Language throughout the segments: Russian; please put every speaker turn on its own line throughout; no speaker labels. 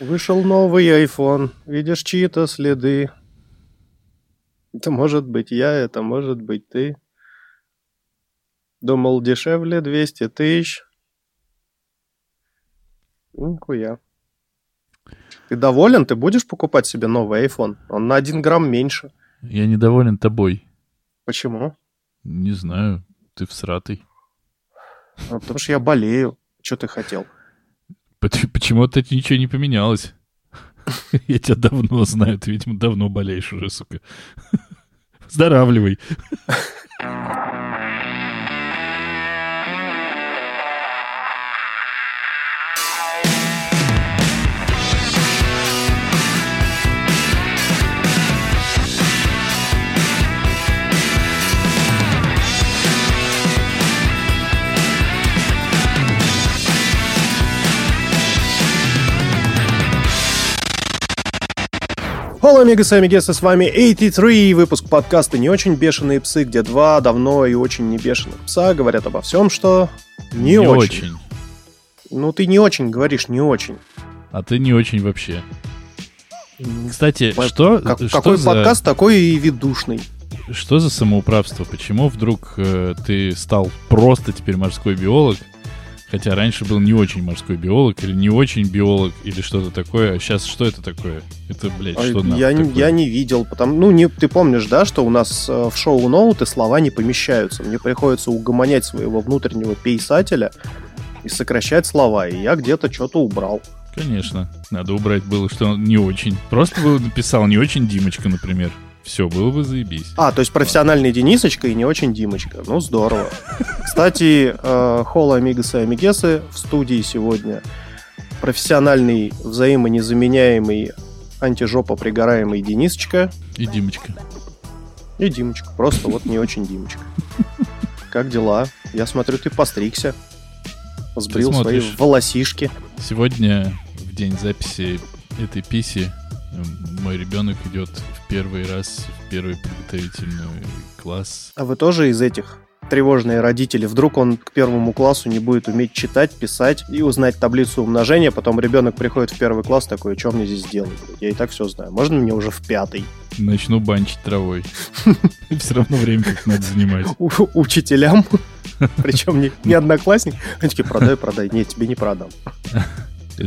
Вышел новый iPhone, видишь чьи-то следы. Это может быть я, это может быть ты. Думал, дешевле 200 тысяч. Нихуя. Ты доволен? Ты будешь покупать себе новый iPhone? Он на один грамм меньше.
Я недоволен тобой.
Почему?
Не знаю, ты всратый.
А, потому что я болею. Что ты хотел?
Почему-то ничего не поменялось. Я тебя давно знаю, ты, видимо, давно болеешь уже, сука. Здоравливай.
Hello, амигос и амигесы, с вами 83, выпуск подкаста «Не очень бешеные псы», где два давно и очень не бешеных пса говорят обо всем, что не,
Не
очень.
очень.
Ну, ты не очень говоришь, не очень.
А ты не очень вообще. Кстати,
По-
что,
Как-
что,
какой
за,
подкаст, такой и ведушный.
что за самоуправство? Почему вдруг э, ты стал просто теперь морской биолог, хотя раньше был не очень морской биолог, или не очень биолог, или что-то такое, а сейчас что это такое? Это, блядь,
А
что нахуй
я, не-
такое?
я не видел, потому, ну, не, ты помнишь, да, что у нас э, в шоу ноуты слова не помещаются. Мне приходится угомонять своего внутреннего писателя и сокращать слова, и я где-то что-то убрал.
Конечно, надо убрать было, что он не очень. Просто бы написал не очень Димочка, например. Все, было бы заебись.
А, то есть профессиональный Денисочка и не очень Димочка. Ну, здорово. Кстати, э, Холла Амигасы и Амигесы в студии сегодня. Профессиональный, взаимонезаменяемый, антижопа пригораемый Денисочка
И Димочка.
и Димочка. Просто вот не очень Димочка. Как дела? Я смотрю, ты постригся. Сбрил свои волосишки.
Сегодня, в день записи этой писи, мой ребенок идет в первый раз в первый подготовительный класс.
А вы тоже из этих тревожные родители? Вдруг он к первому классу не будет уметь читать, писать и узнать таблицу умножения, потом ребенок приходит в первый класс такой, что мне здесь делать? Я и так все знаю. Можно мне уже в пятый?
Начну банчить травой. Все равно время как надо занимать.
Учителям, причем не, не одноклассник. Они такие, продай, продай. Нет, тебе не продам.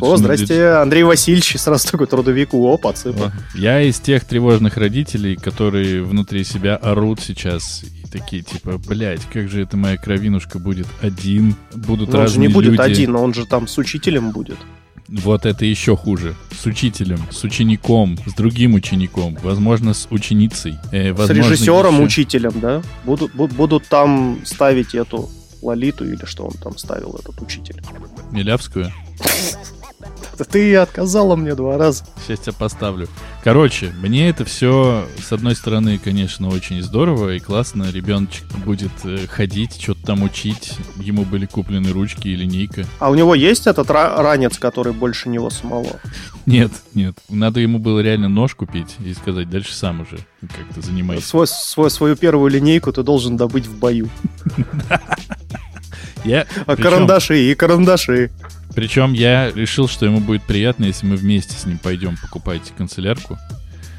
О, здрасте, Андрей Васильевич, сразу такой трудовику, о, подсыпал.
О, Я из тех тревожных родителей, которые внутри себя орут сейчас и такие типа, блядь, как же это моя кровинушка будет один, будут
Но он же
разные
не будет
люди.
один, но он же там с учителем будет.
Вот это еще хуже. С учителем, с учеником, с другим учеником, возможно, с ученицей. э,
С
возможно,
режиссером,
еще-
учителем, да? Будут, бу- будут там ставить эту Лолиту или что он там ставил, этот учитель.
Милявскую.
Ты отказала мне два раза.
Сейчас тебя поставлю. Короче, мне это все, с одной стороны, конечно, очень здорово и классно. Ребеночек будет э, ходить, что-то там учить. Ему были куплены ручки и линейка.
А у него есть этот ра- ранец, который больше него самого?
Нет, нет. Надо ему было реально нож купить и сказать, дальше сам уже как-то занимайся.
Свой, свой- свою первую линейку ты должен добыть в бою.
Я,
А
причем,
карандаши и карандаши.
Причем я решил, что ему будет приятно, если мы вместе с ним пойдем покупать канцелярку.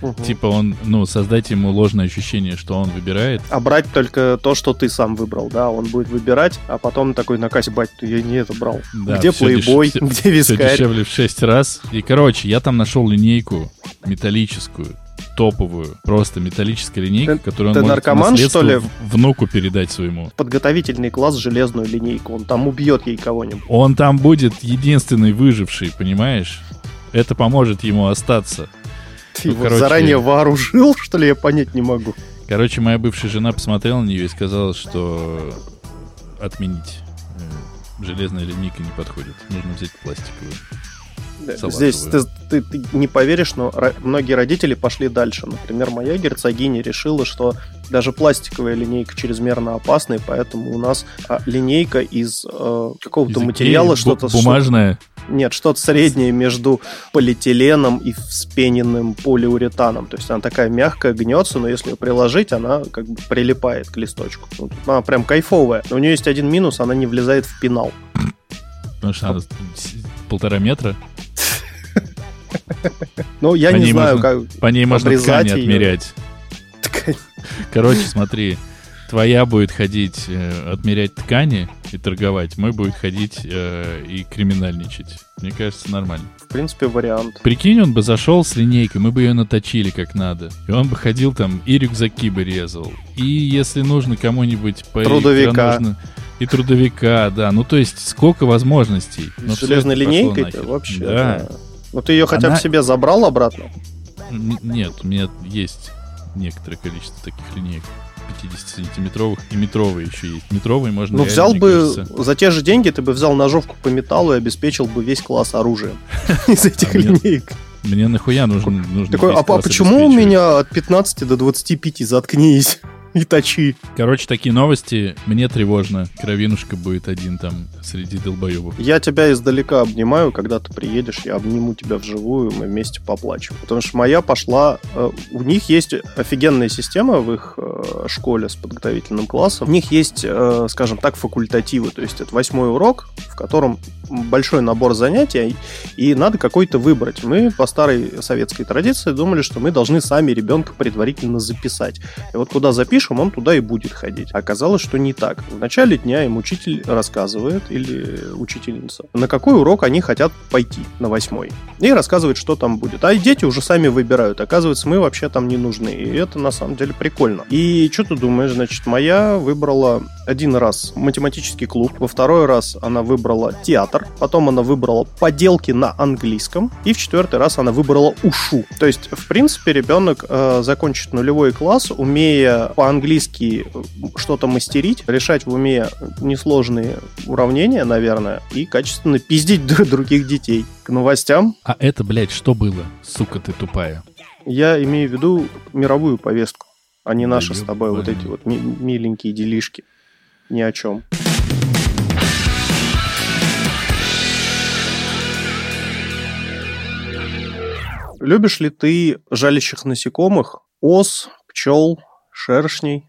Мгм.
Типа он, ну, создать ему ложное ощущение, что он выбирает.
А брать только то, что ты сам выбрал, да? Он будет выбирать, а потом такой на кассе, бать, я не это брал.
Да,
где плейбой,
деш-
где
Все
вискарь?
дешевле в 6 раз. И, короче, я там нашел линейку металлическую, топовую, просто металлическая линейка,
Ты-
которую он
ты
может
наркоман, что ли?
внуку передать своему.
Подготовительный класс железную линейку. Он там убьет ей кого-нибудь.
Он там будет единственный выживший, понимаешь? Это поможет ему остаться.
Ты
Ну,
его
короче-
заранее вооружил, что ли, я понять не могу.
Короче, моя бывшая жена посмотрела на нее и сказала, что отменить. Э, Железная линейка не подходит. Нужно взять пластиковую.
Здесь ты, ты- ты не поверишь, но многие родители пошли дальше. Например, моя герцогиня решила, что даже пластиковая линейка чрезмерно опасна, и поэтому у нас а, линейка из э, какого-то
Из
материала, что-то...
бу- Бумажная.
что- нет, что-то среднее между полиэтиленом и вспененным полиуретаном. То есть она такая мягкая, гнется, но если ее приложить, она как бы прилипает к листочку. Ну, она прям кайфовая. Но у нее есть один минус, она не влезает в пенал.
Потому что она с- полтора метра.
Ну, я
По
не знаю,
можно-
как...
По ней можно ткани
её.
отмерять. Короче, смотри, твоя будет ходить э, отмерять ткани и торговать, мой будет ходить э, и криминальничать. Мне кажется, нормально.
В принципе, вариант.
Прикинь, он бы зашел с линейкой, мы бы ее наточили как надо. И он бы ходил там, и рюкзаки бы резал. И если нужно кому-нибудь... по-
Трудовика.
нужно- И трудовика, да. Ну, то есть, сколько возможностей. Но всё
железной
это пошло
линейкой
нахер.
вообще.
Да.
да. Ну, ты ее хотя бы
Она-
себе забрал обратно?
Н- Нет, у меня есть некоторое количество таких линеек. 50-сантиметровых и метровые еще есть. Метровые можно
Ну, взял бы,
кажется,
за те же деньги ты бы взял ножовку по металлу и обеспечил бы весь класс оружием из этих линеек.
Мне нахуя нужно
Такой, а, почему у
обеспечивать?»
меня от 15 до 25? Заткнись и точи.
Короче, такие новости. Мне тревожно. Кровинушка будет один там среди долбоебов.
Я тебя издалека обнимаю, когда ты приедешь, я обниму тебя вживую, мы вместе поплачем. Потому что моя пошла... э, У них есть офигенная система в их э, школе с подготовительным классом. У них есть, э, скажем так, факультативы. То есть это восьмой урок, в котором большой набор занятий, и надо какой-то выбрать. Мы по старой советской традиции думали, что мы должны сами ребенка предварительно записать. И вот куда запишем, он туда и будет ходить. Оказалось, что не так. В начале дня им учитель рассказывает, или учительница, на какой урок они хотят пойти, на восьмой. И рассказывает, что там будет. А дети уже сами выбирают. Оказывается, мы вообще там не нужны. И это на самом деле прикольно. И что ты думаешь? Значит, моя выбрала один раз математический клуб, во второй раз она выбрала театр, потом она выбрала поделки на английском, и в четвертый раз она выбрала ушу. То есть, в принципе, ребенок э, закончит нулевой класс, умея по-английски э, что-то мастерить, решать в уме несложные уравнения, наверное, и качественно пиздить дру- других детей. К новостям
А это, блядь, что было? Сука ты тупая.
я имею в виду мировую повестку, а не наши с тобой вот эти вот ми- миленькие делишки. Ни о чем. Любишь ли ты жалящих насекомых, ос, пчел, шершней?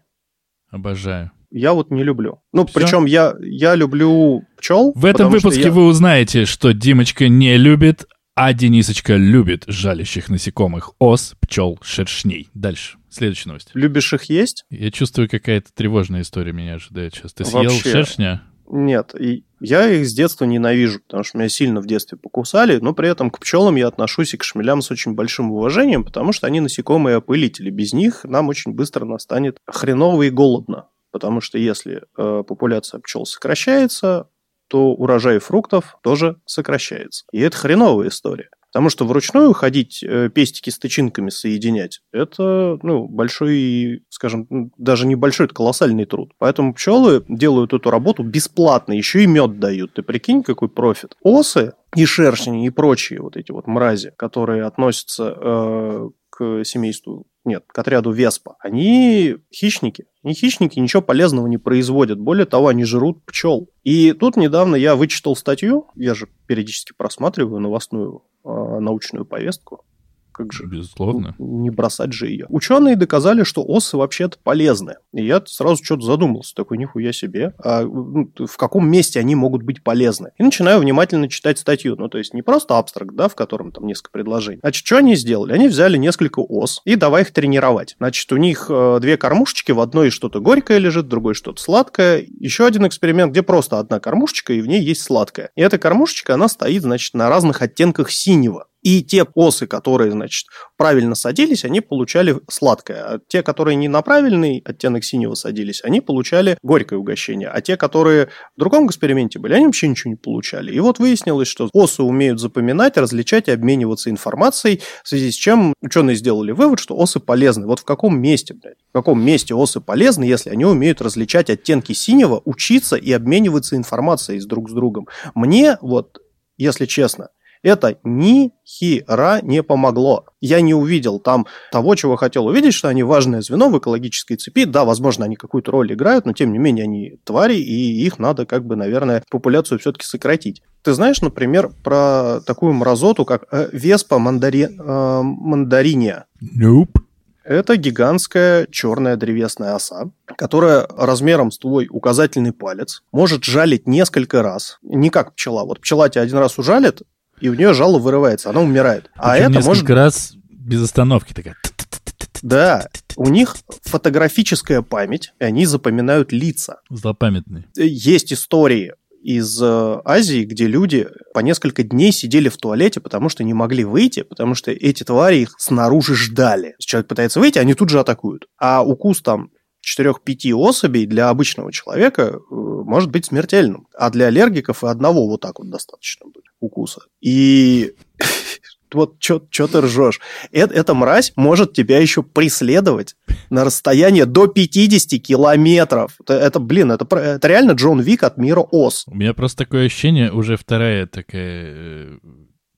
Обожаю.
Я вот не люблю. Ну,
Всё?
причем я, я люблю пчел.
В этом выпуске
я-
вы узнаете, что Димочка не любит, а Денисочка любит жалящих насекомых, ос, пчел, шершней. Дальше. Следующая новость.
Любишь их есть?
Я чувствую, какая-то тревожная история меня ожидает сейчас. Ты съел
Вообще.
шершня?
Нет, и я их с детства ненавижу, потому что меня сильно в детстве покусали, но при этом к пчелам я отношусь и к шмелям с очень большим уважением, потому что они насекомые опылители. Без них нам очень быстро настанет хреново и голодно. Потому что если э, популяция пчел сокращается, то урожай фруктов тоже сокращается. И это хреновая история. Потому что вручную ходить, э, пестики с тычинками соединять, это ну, большой, скажем, даже небольшой, это колоссальный труд. Поэтому пчелы делают эту работу бесплатно, еще и мед дают. Ты прикинь, какой профит. Осы и шершни и прочие вот эти вот мрази, которые относятся э, к семейству, нет, к отряду Веспа, они хищники. Они хищники ничего полезного не производят. Более того, они жрут пчел. И тут недавно я вычитал статью, я же периодически просматриваю новостную э, научную повестку. Как же
Безусловно.
не бросать же ее. Ученые доказали, что осы вообще-то полезны. И я сразу что-то задумался. Такой, нихуя себе. А ну, в каком месте они могут быть полезны? И начинаю внимательно читать статью. Ну, то есть не просто абстракт, да, в котором там несколько предложений. Значит, что они сделали? Они взяли несколько ос и давай их тренировать. Значит, у них э, две кормушечки, в одной что-то горькое лежит, в другой что-то сладкое. Еще один эксперимент, где просто одна кормушечка, и в ней есть сладкое. И эта кормушечка, она стоит, значит, на разных оттенках синего. И те осы, которые, значит, правильно садились, они получали сладкое. А те, которые не на правильный оттенок синего садились, они получали горькое угощение. А те, которые в другом эксперименте были, они вообще ничего не получали. И вот выяснилось, что осы умеют запоминать, различать и обмениваться информацией, в связи с чем ученые сделали вывод, что осы полезны. Вот в каком месте, блядь, в каком месте осы полезны, если они умеют различать оттенки синего, учиться и обмениваться информацией с друг с другом. Мне вот, если честно, это ни хера не помогло. Я не увидел там того, чего хотел увидеть, что они важное звено в экологической цепи. Да, возможно, они какую-то роль играют, но тем не менее они твари, и их надо, как бы, наверное, популяцию все-таки сократить. Ты знаешь, например, про такую мразоту, как э, веспа мандари... э, мандариния?
Nope.
Это гигантская черная древесная оса, которая размером с твой указательный палец может жалить несколько раз. Не как пчела. Вот пчела тебя один раз ужалит, и у нее жало вырывается, она умирает. А
Причем
это может...
раз без остановки такая.
Да, у них фотографическая память, и они запоминают лица.
Злопамятный.
Есть истории из э, Азии, где люди по несколько дней сидели в туалете, потому что не могли выйти, потому что эти твари их снаружи ждали. Если человек пытается выйти, они тут же атакуют. А укус там 4-5 особей для обычного человека э, может быть смертельным. А для аллергиков и одного вот так вот достаточно будет укуса. И вот что ты ржешь. Эт, эта мразь может тебя еще преследовать на расстояние до 50 километров. Это, это блин, это, это реально Джон Вик от мира Ос.
У меня просто такое ощущение, уже вторая такая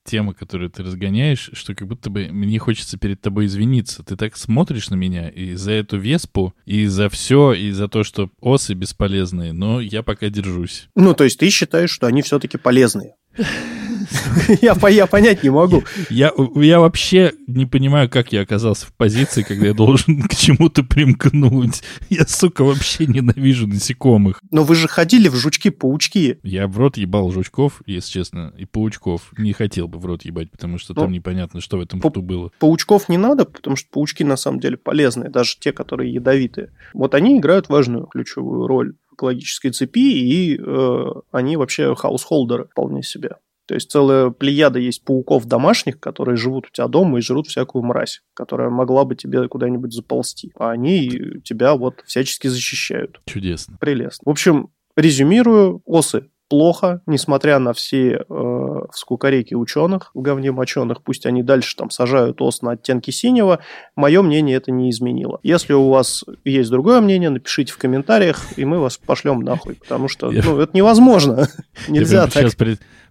тема, которую ты разгоняешь, что как будто бы мне хочется перед тобой извиниться. Ты так смотришь на меня и за эту веспу, и за все, и за то, что осы бесполезные, но я пока держусь.
Ну, то есть ты считаешь, что они все-таки полезные? Я, я понять не могу.
Я, я вообще не понимаю, как я оказался в позиции, когда я должен к чему-то примкнуть. Я, сука, вообще ненавижу насекомых.
Но вы же ходили в жучки-паучки.
Я в рот ебал жучков, если честно, и паучков. Не хотел бы в рот ебать, потому что там
Ну,
непонятно, что в этом рту было.
Паучков не надо, потому что паучки на самом деле полезные, даже те, которые ядовитые. Вот они играют важную ключевую роль в экологической цепи, и э, они вообще хаусхолдеры вполне себе. То есть целая плеяда есть пауков домашних, которые живут у тебя дома и жрут всякую мразь, которая могла бы тебе куда-нибудь заползти. А они тебя вот всячески защищают.
Чудесно.
Прелестно. В общем, резюмирую, осы плохо, несмотря на все э, скукореки ученых в говне моченых, пусть они дальше там сажают ос на оттенки синего, мое мнение это не изменило. Если у вас есть другое мнение, напишите в комментариях, и мы вас пошлем нахуй, потому что ну, это невозможно. Нельзя так.
сейчас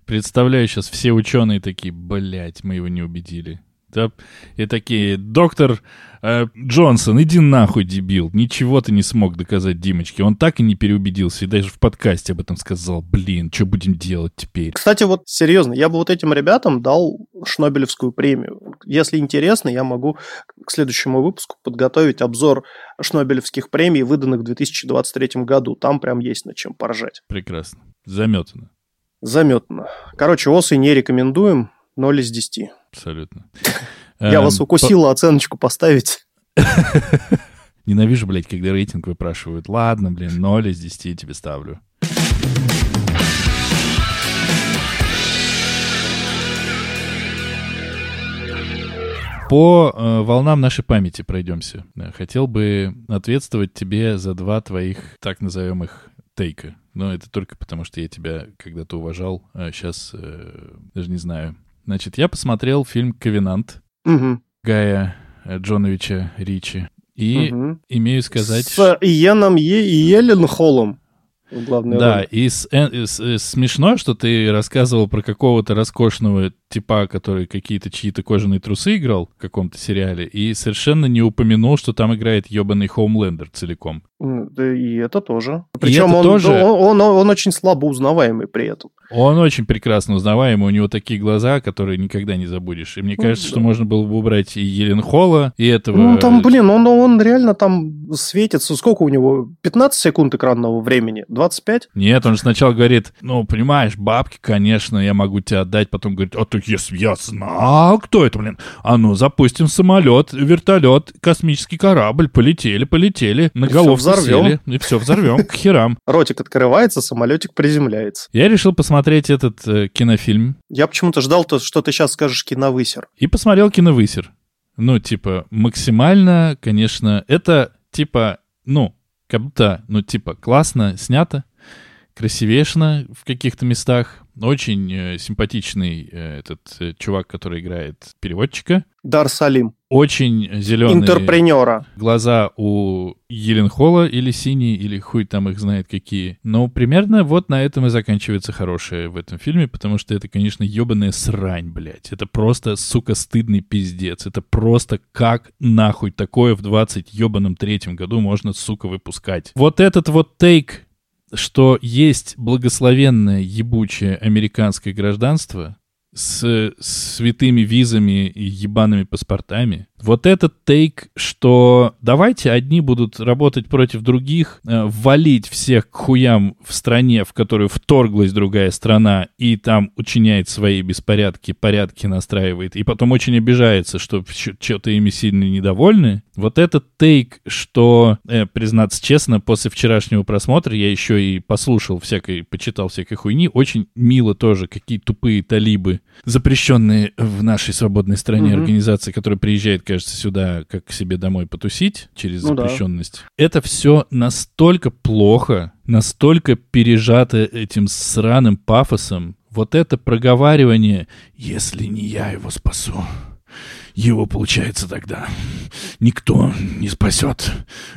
представляю, сейчас все ученые такие, блядь, мы его не убедили. Да, и такие, доктор э, Джонсон, иди нахуй, дебил. Ничего ты не смог доказать Димочке. Он так и не переубедился, и даже в подкасте об этом сказал. Блин, что будем делать теперь?
Кстати, вот серьезно, я бы вот этим ребятам дал Шнобелевскую премию. Если интересно, я могу к следующему выпуску подготовить обзор Шнобелевских премий, выданных в 2023 году. Там прям есть над чем поржать.
Прекрасно. Заметано.
Заметно. Короче, осы не рекомендуем. 0 из 10.
Абсолютно.
Я
Эм,
вас укусила оценочку поставить.
по- Ненавижу, блядь, когда рейтинг выпрашивают. Ладно, блин, 0 из 10 я тебе ставлю. По э, волнам нашей памяти пройдемся. Э, Хотел бы ответствовать тебе за два твоих так называемых тейка. Но это только потому, что я тебя когда-то уважал. А сейчас даже не знаю. Значит, я посмотрел фильм «Ковенант»
Мгм.
Гая э, Джоновича Ричи. И
Мгм.
имею сказать...
С Иеном Е- и Еленхолом. в главной
Да,
роли.
и с- э, с- э, смешно, что ты рассказывал про какого-то роскошного типа, который какие-то чьи-то кожаные трусы играл в каком-то сериале, и совершенно не упомянул, что там играет ебаный Хоумлендер целиком.
Да и это тоже. Причем
это
он,
тоже-
Он, он, он очень слабо узнаваемый при этом.
Он очень прекрасно узнаваемый, у него такие глаза, которые никогда не забудешь. И мне
Ну,
кажется,
да.
что можно было бы убрать и Елен Холла, и этого...
Ну, там, блин, он, он реально там светится. Сколько у него? 15 секунд экранного времени? 25?
Нет, он же сначала говорит, ну, понимаешь, бабки, конечно, я могу тебе отдать. Потом говорит, а так если я знал, кто это, блин? А ну, запустим самолет, вертолет, космический корабль, полетели, полетели, на голову
взорвём.
сели, и все взорвем, к херам.
Ротик открывается, самолетик приземляется.
Я решил посмотреть этот э, кинофильм
Я почему-то ждал, то, что ты сейчас скажешь киновысер.
и посмотрел киновысер. Ну, типа, максимально, конечно, это, типа, ну, как будто, ну, типа, классно снято, красивешно в каких-то местах. Очень э, симпатичный э, этот э, чувак, который играет переводчика.
Дар Салим.
Очень зеленые
Интерпренера.
глаза у Еленхола или синие, или хуй там их знает какие. Но примерно вот на этом и заканчивается хорошее в этом фильме, потому что это, конечно, ебаная срань, блядь. Это просто, сука, стыдный пиздец. Это просто как нахуй такое в 20 ебаном третьем году можно, сука, выпускать. Вот этот вот тейк, что есть благословенное ебучее американское гражданство, с святыми визами и ебаными паспортами, Вот этот тейк, что давайте одни будут работать против других, э, валить всех к хуям в стране, в которую вторглась другая страна, и там учиняет свои беспорядки, порядки настраивает, и потом очень обижается, что что-то ими сильно недовольны. Вот этот тейк, что, э, признаться честно, после вчерашнего просмотра я еще и послушал всякой, почитал всякой хуйни, очень мило тоже, какие тупые талибы, запрещенные в нашей свободной стране mm-hmm. организации, которая приезжает, кажется, сюда как к себе домой потусить через ну, запрещенность. Да. Это все настолько плохо, настолько пережато этим сраным пафосом. Вот это проговаривание «если не я его спасу» его, получается, тогда никто не спасет.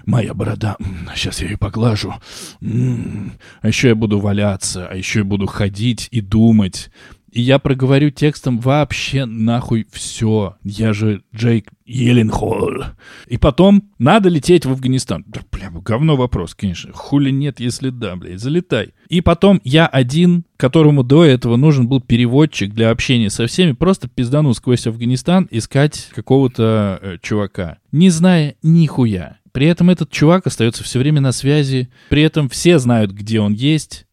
Моя борода, сейчас я ее поглажу. А еще я буду валяться, а еще я буду ходить и думать. И я проговорю текстом вообще нахуй все. Я же Джейк Еленхолл. И потом надо лететь в Афганистан. Да, бля, говно вопрос, конечно. Хули нет, если да, блядь, залетай. И потом я один, которому до этого нужен был переводчик для общения со всеми, просто пиздану сквозь Афганистан искать какого-то э, чувака, не зная нихуя. При этом этот чувак остается все время на связи, при этом все знают, где он есть,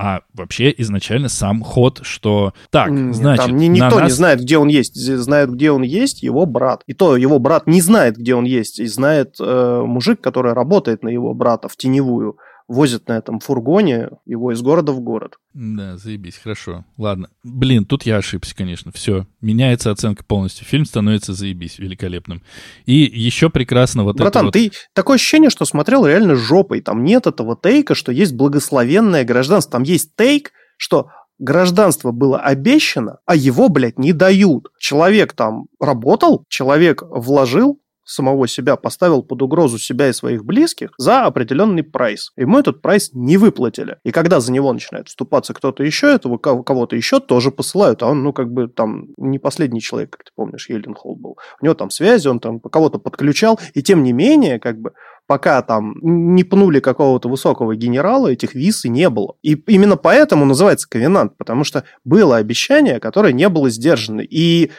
а вообще изначально сам ход, что так, значит...
Там ни, никто нас... не знает, где он есть. Знает, где он есть его брат. И то его брат не знает, где он есть. И знает э, мужик, который работает на его брата в теневую возят на этом фургоне его из города в город.
Да, заебись, хорошо. Ладно. Блин, тут я ошибся, конечно. Все. Меняется оценка полностью. Фильм становится заебись, великолепным. И еще прекрасно вот
Братан,
это вот...
ты такое ощущение, что смотрел реально жопой. Там нет этого тейка, что есть благословенное гражданство. Там есть тейк, что гражданство было обещано, а его, блядь, не дают. Человек там работал, человек вложил, самого себя поставил под угрозу себя и своих близких за определенный прайс. Ему этот прайс не выплатили. И когда за него начинает вступаться кто-то еще, этого кого-то еще тоже посылают. А он, ну, как бы там не последний человек, как ты помнишь, Елен Холл был. У него там связи, он там кого-то подключал. И тем не менее, как бы, пока там не пнули какого-то высокого генерала, этих виз и не было. И именно поэтому называется ковенант, потому что было обещание, которое не было сдержано. И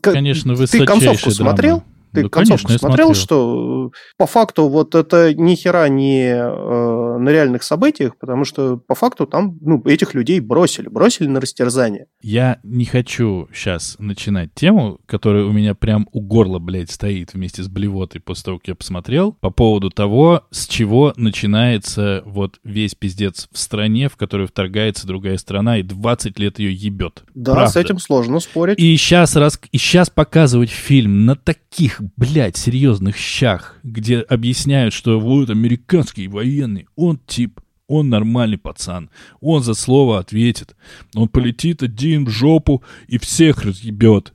Конечно, ты концовку драма. смотрел?
Ты да, концовку конечно, смотрел, что э, по факту вот это ни хера не э, на реальных событиях, потому что по факту там ну, этих людей бросили, бросили на растерзание.
Я не хочу сейчас начинать тему, которая у меня прям у горла, блядь, стоит вместе с блевотой после того, как я посмотрел, по поводу того, с чего начинается вот весь пиздец в стране, в которую вторгается другая страна, и 20 лет ее ебет.
Да, Правда. с этим сложно спорить.
И сейчас, раз... и сейчас показывать фильм на таких блядь, серьезных щах, где объясняют, что вот американский военный, он тип, он нормальный пацан, он за слово ответит, он полетит один в жопу и всех разъебет.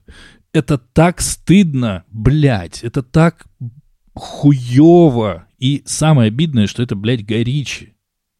Это так стыдно, блядь, это так хуево. И самое обидное, что это, блядь, Гай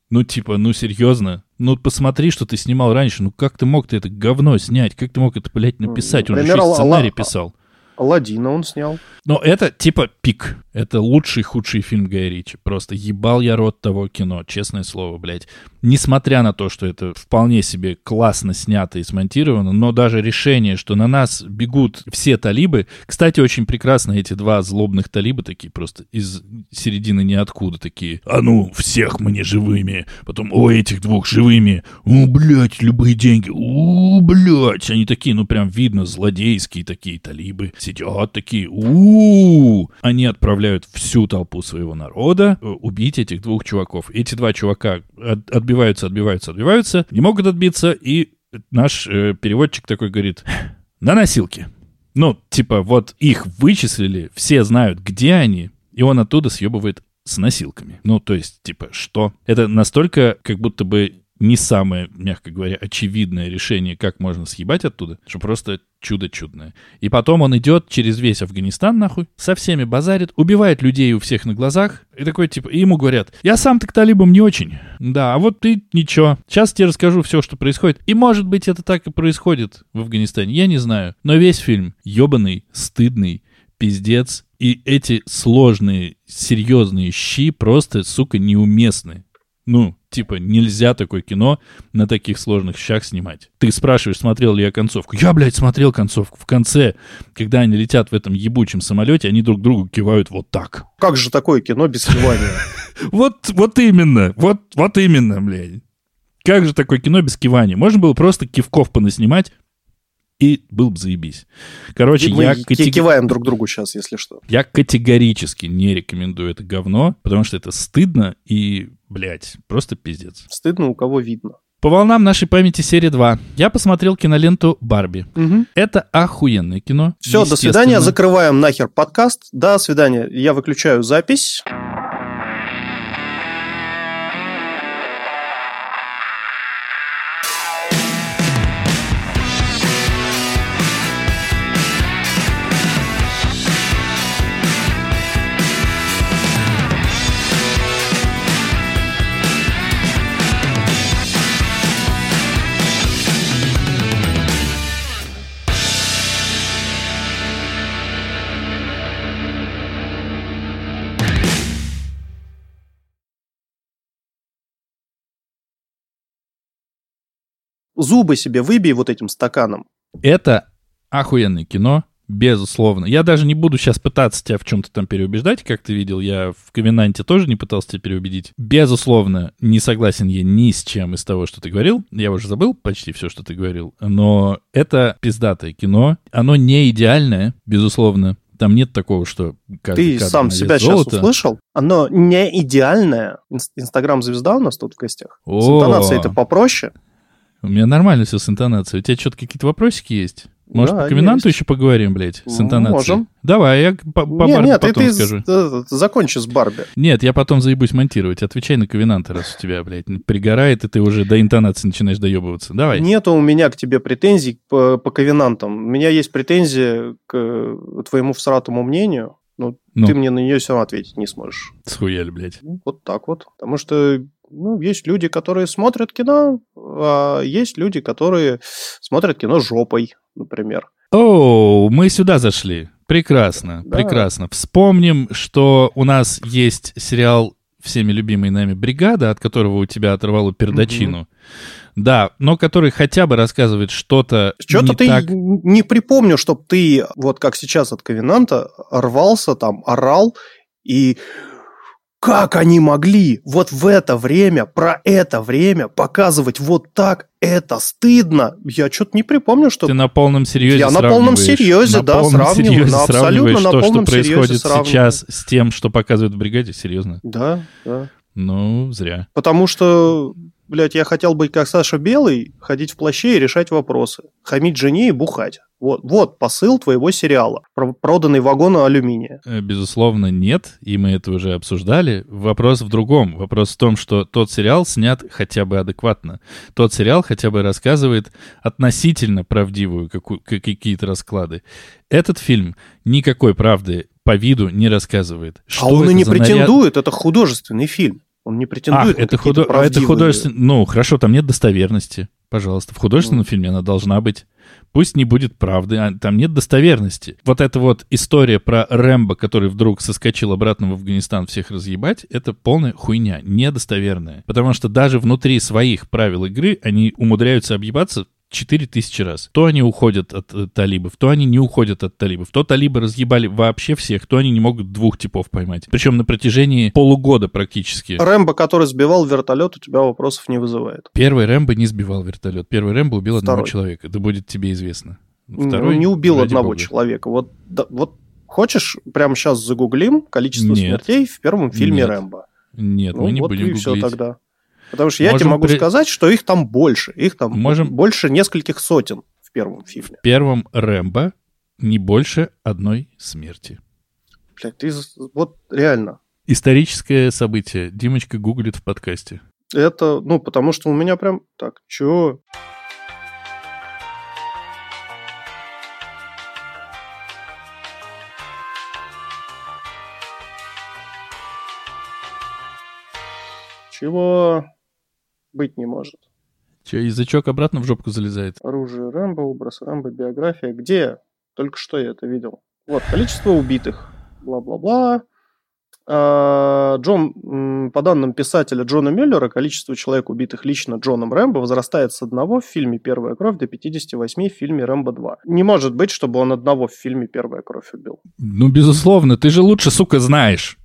Ну, типа, ну, серьезно. Ну, посмотри, что ты снимал раньше. Ну, как ты мог ты это говно снять? Как ты мог это, блядь, написать? Он Например, же сценарий писал.
Алладина он снял.
Но это типа пик. Это лучший, худший фильм Гая Ричи. Просто ебал я рот того кино, честное слово, блядь. Несмотря на то, что это вполне себе классно снято и смонтировано, но даже решение, что на нас бегут все талибы... Кстати, очень прекрасно эти два злобных талиба такие просто из середины ниоткуда такие. А ну, всех мне живыми. Потом, о, этих двух живыми. О, блядь, любые деньги. О, блядь. Они такие, ну прям видно, злодейские такие талибы. Сидят такие, у Они отправляют всю толпу своего народа э, убить этих двух чуваков. Эти два чувака от, отбиваются, отбиваются, отбиваются, не могут отбиться, и наш э, переводчик такой говорит, на носилки. Ну, типа, вот их вычислили, все знают, где они, и он оттуда съебывает с носилками. Ну, то есть, типа, что? Это настолько, как будто бы не самое, мягко говоря, очевидное решение, как можно съебать оттуда, что просто чудо чудное. И потом он идет через весь Афганистан, нахуй, со всеми базарит, убивает людей у всех на глазах, и такой, типа, и ему говорят, я сам-то к талибам не очень. Да, а вот ты ничего. Сейчас тебе расскажу все, что происходит. И, может быть, это так и происходит в Афганистане, я не знаю. Но весь фильм ебаный, стыдный, пиздец, и эти сложные, серьезные щи просто, сука, неуместны. Ну, Типа, нельзя такое кино на таких сложных щах снимать. Ты спрашиваешь, смотрел ли я концовку. Я, блядь, смотрел концовку. В конце, когда они летят в этом ебучем самолете, они друг другу кивают вот так.
Как же такое кино без кивания?
Вот, вот именно, вот, вот именно, блядь. Как же такое кино без кивания? Можно было просто кивков понаснимать, и был бы заебись. Короче,
Мы
я, катег-
киваем друг другу сейчас, если что.
я категорически не рекомендую это говно, потому что это стыдно и, блядь, просто пиздец.
Стыдно, у кого видно.
По волнам нашей памяти серия 2. Я посмотрел киноленту «Барби». Это охуенное кино.
Все, до свидания. Закрываем нахер подкаст. До свидания. Я выключаю запись. Зубы себе выбей вот этим стаканом.
Это охуенное кино, безусловно. Я даже не буду сейчас пытаться тебя в чем-то там переубеждать, как ты видел. Я в Ковенанте тоже не пытался тебя переубедить. Безусловно, не согласен я ни с чем из того, что ты говорил. Я уже забыл почти все, что ты говорил. Но это пиздатое кино. Оно не идеальное, безусловно. Там нет такого, что каждый
Ты сам себя
золота.
сейчас услышал? Оно не идеальное. Инс- Инстаграм-звезда у нас тут в гостях. С
О.
интонацией это попроще.
У меня нормально все с интонацией. У тебя что-то какие-то вопросики есть? Может,
Да,
по Ковенанту
есть.
еще поговорим, блядь, с
Ну,
интонацией?
можем.
Давай, я по, Барби
нет, ты,
потом
ты
скажу.
э, закончи с Барби.
Нет, я потом заебусь монтировать. Отвечай на Ковенанта, раз у тебя, блядь, пригорает, и ты уже до интонации начинаешь доебываться. Давай.
Нету у меня к тебе претензий по, по ковенантам. У меня есть претензии к твоему всратому мнению, но
Ну.
ты мне на нее все равно ответить не сможешь.
Схуяли, блядь.
Ну, Вот так вот. Потому что ну, есть люди, которые смотрят кино, а есть люди, которые смотрят кино жопой, например.
О, мы сюда зашли. Прекрасно,
Да.
прекрасно. Вспомним, что у нас есть сериал всеми любимый нами «Бригада», от которого у тебя оторвало пердачину. Да, но который хотя бы рассказывает что-то
Что-то ты
так...
не припомню, чтобы ты, вот как сейчас от Ковенанта, рвался там, орал и как они могли вот в это время, про это время показывать вот так, это стыдно. Я что-то не припомню, что...
Ты на полном серьезе
Я на полном серьезе,
на
да,
полном
сравниваю,
серьезе
на абсолютно на
то, что
полном серьезе
происходит
сравниваю.
сейчас с тем, что показывают в бригаде, серьезно.
Да, да.
Ну, зря.
Потому что, блядь, я хотел быть как Саша Белый, ходить в плаще и решать вопросы. Хамить жене и бухать. Вот, вот посыл твоего сериала. Про проданный вагон алюминия.
Э, Безусловно, нет, и мы это уже обсуждали. Вопрос в другом. Вопрос в том, что тот сериал снят хотя бы адекватно. Тот сериал хотя бы рассказывает относительно правдивую какие-то расклады. Этот фильм никакой правды по виду не рассказывает.
а
Что
он и не
наряд-
претендует, это художественный фильм. Он не
Ах,
претендует на
это, худо... а это
правдивые-
художественный... Ну, хорошо, там нет достоверности. Пожалуйста, в художественном
Ну.
фильме она должна быть. Пусть не будет правды, а там нет достоверности. Вот эта вот история про Рэмбо, который вдруг соскочил обратно в Афганистан всех разъебать, это полная хуйня, недостоверная. Потому что даже внутри своих правил игры они умудряются объебаться 4000 раз. То они уходят от э, талибов, то они не уходят от талибов. То талибы разъебали вообще всех, то они не могут двух типов поймать. Причем на протяжении полугода практически.
Рэмбо, который сбивал вертолет, у тебя вопросов не вызывает.
Первый Рэмбо не сбивал вертолет. Первый Рэмбо убил одного
Второй.
человека. Да будет тебе известно.
Ну,
Второй,
не убил одного
бога.
человека. Вот, да, вот хочешь, прямо сейчас загуглим количество
Нет.
смертей в первом фильме
Нет.
Рэмбо.
Нет,
Ну,
мы не
вот
будем
и
гуглить.
все тогда. Потому что я
Можем
тебе могу
при-
сказать, что их там больше. Их там
Можем-
больше нескольких сотен в первом фильме.
В первом Рэмбо не больше одной смерти.
Блядь, ты вот реально.
Историческое событие. Димочка гуглит в подкасте.
Это, ну, потому что у меня прям... Так, чё? Чего быть не может?
Че, язычок обратно в жопку залезает?
Оружие Рэмбо, образ Рэмбо, биография. Где? Только что я это видел. Вот, количество убитых. Бла-бла-бла. А, Джон, по данным писателя Джона Мюллера, количество человек, убитых лично Джоном Рэмбо, возрастает с одного в фильме «Первая кровь» до 58 в фильме «Рэмбо 2». Не может быть, чтобы он одного в фильме «Первая кровь» убил.
Ну, безусловно, ты же лучше, сука, знаешь.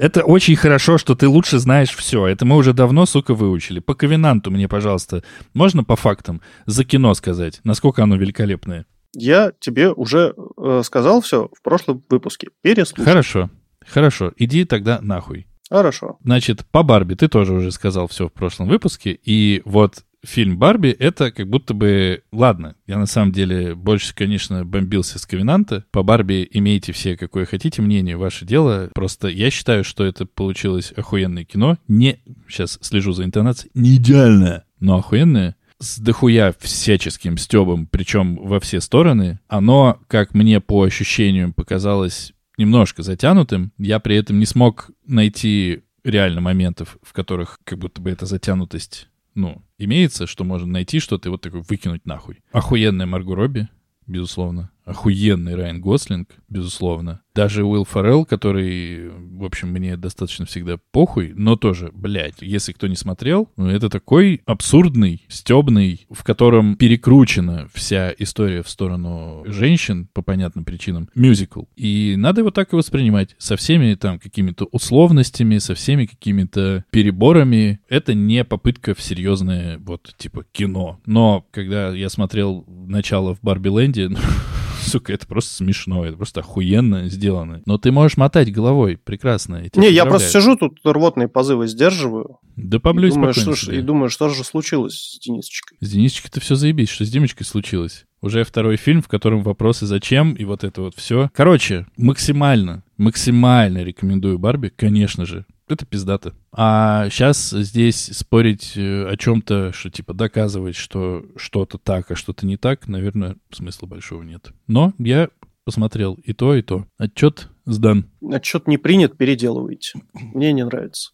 Это очень хорошо, что ты лучше знаешь все. Это мы уже давно, сука, выучили. По ковенанту мне, пожалуйста, можно по фактам за кино сказать, насколько оно великолепное?
Я тебе уже э, сказал все в прошлом выпуске. Переслушай.
Хорошо, хорошо. Иди тогда нахуй.
Хорошо.
Значит, по Барби ты тоже уже сказал все в прошлом выпуске. И вот фильм Барби, это как будто бы... Ладно, я на самом деле больше, конечно, бомбился с Ковенанта. По Барби имейте все какое хотите мнение, ваше дело. Просто я считаю, что это получилось охуенное кино. Не... Сейчас слежу за интонацией. Не идеальное, но охуенное с дохуя всяческим стебом, причем во все стороны, оно, как мне по ощущениям показалось немножко затянутым. Я при этом не смог найти реально моментов, в которых как будто бы эта затянутость ну, имеется, что можно найти что-то и вот такой выкинуть нахуй. Охуенная Марго Робби, безусловно. Охуенный Райан Гослинг, безусловно. Даже Уилл Форелл, который, в общем, мне достаточно всегда похуй, но тоже, блядь, если кто не смотрел, ну, это такой абсурдный, стебный, в котором перекручена вся история в сторону женщин по понятным причинам, мюзикл. И надо его так и воспринимать, со всеми там какими-то условностями, со всеми какими-то переборами. Это не попытка в серьезное, вот, типа, кино. Но когда я смотрел начало в Барби Ленде, сука, это просто смешно, это просто охуенно сделано. Но ты можешь мотать головой, прекрасно.
Не, я просто сижу тут, рвотные позывы сдерживаю.
Да поблюй
думаю, что, себе. И думаю, что же случилось с Денисочкой.
С Денисочкой-то все заебись, что с Димочкой случилось. Уже второй фильм, в котором вопросы «зачем?» и вот это вот все. Короче, максимально, максимально рекомендую Барби, конечно же это пиздато. А сейчас здесь спорить э, о чем-то, что типа доказывать, что что-то так, а что-то не так, наверное, смысла большого нет. Но я посмотрел и то, и то. Отчет сдан.
Отчет не принят, переделывайте. Мне не нравится.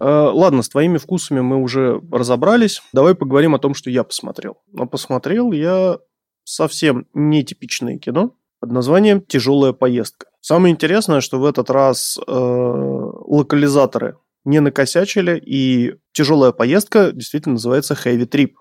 Э, ладно, с твоими вкусами мы уже разобрались. Давай поговорим о том, что я посмотрел. Но посмотрел я совсем нетипичное кино под названием «Тяжелая поездка». Самое интересное, что в этот раз э, локализаторы не накосячили, и «Тяжелая поездка» действительно называется «Heavy Trip».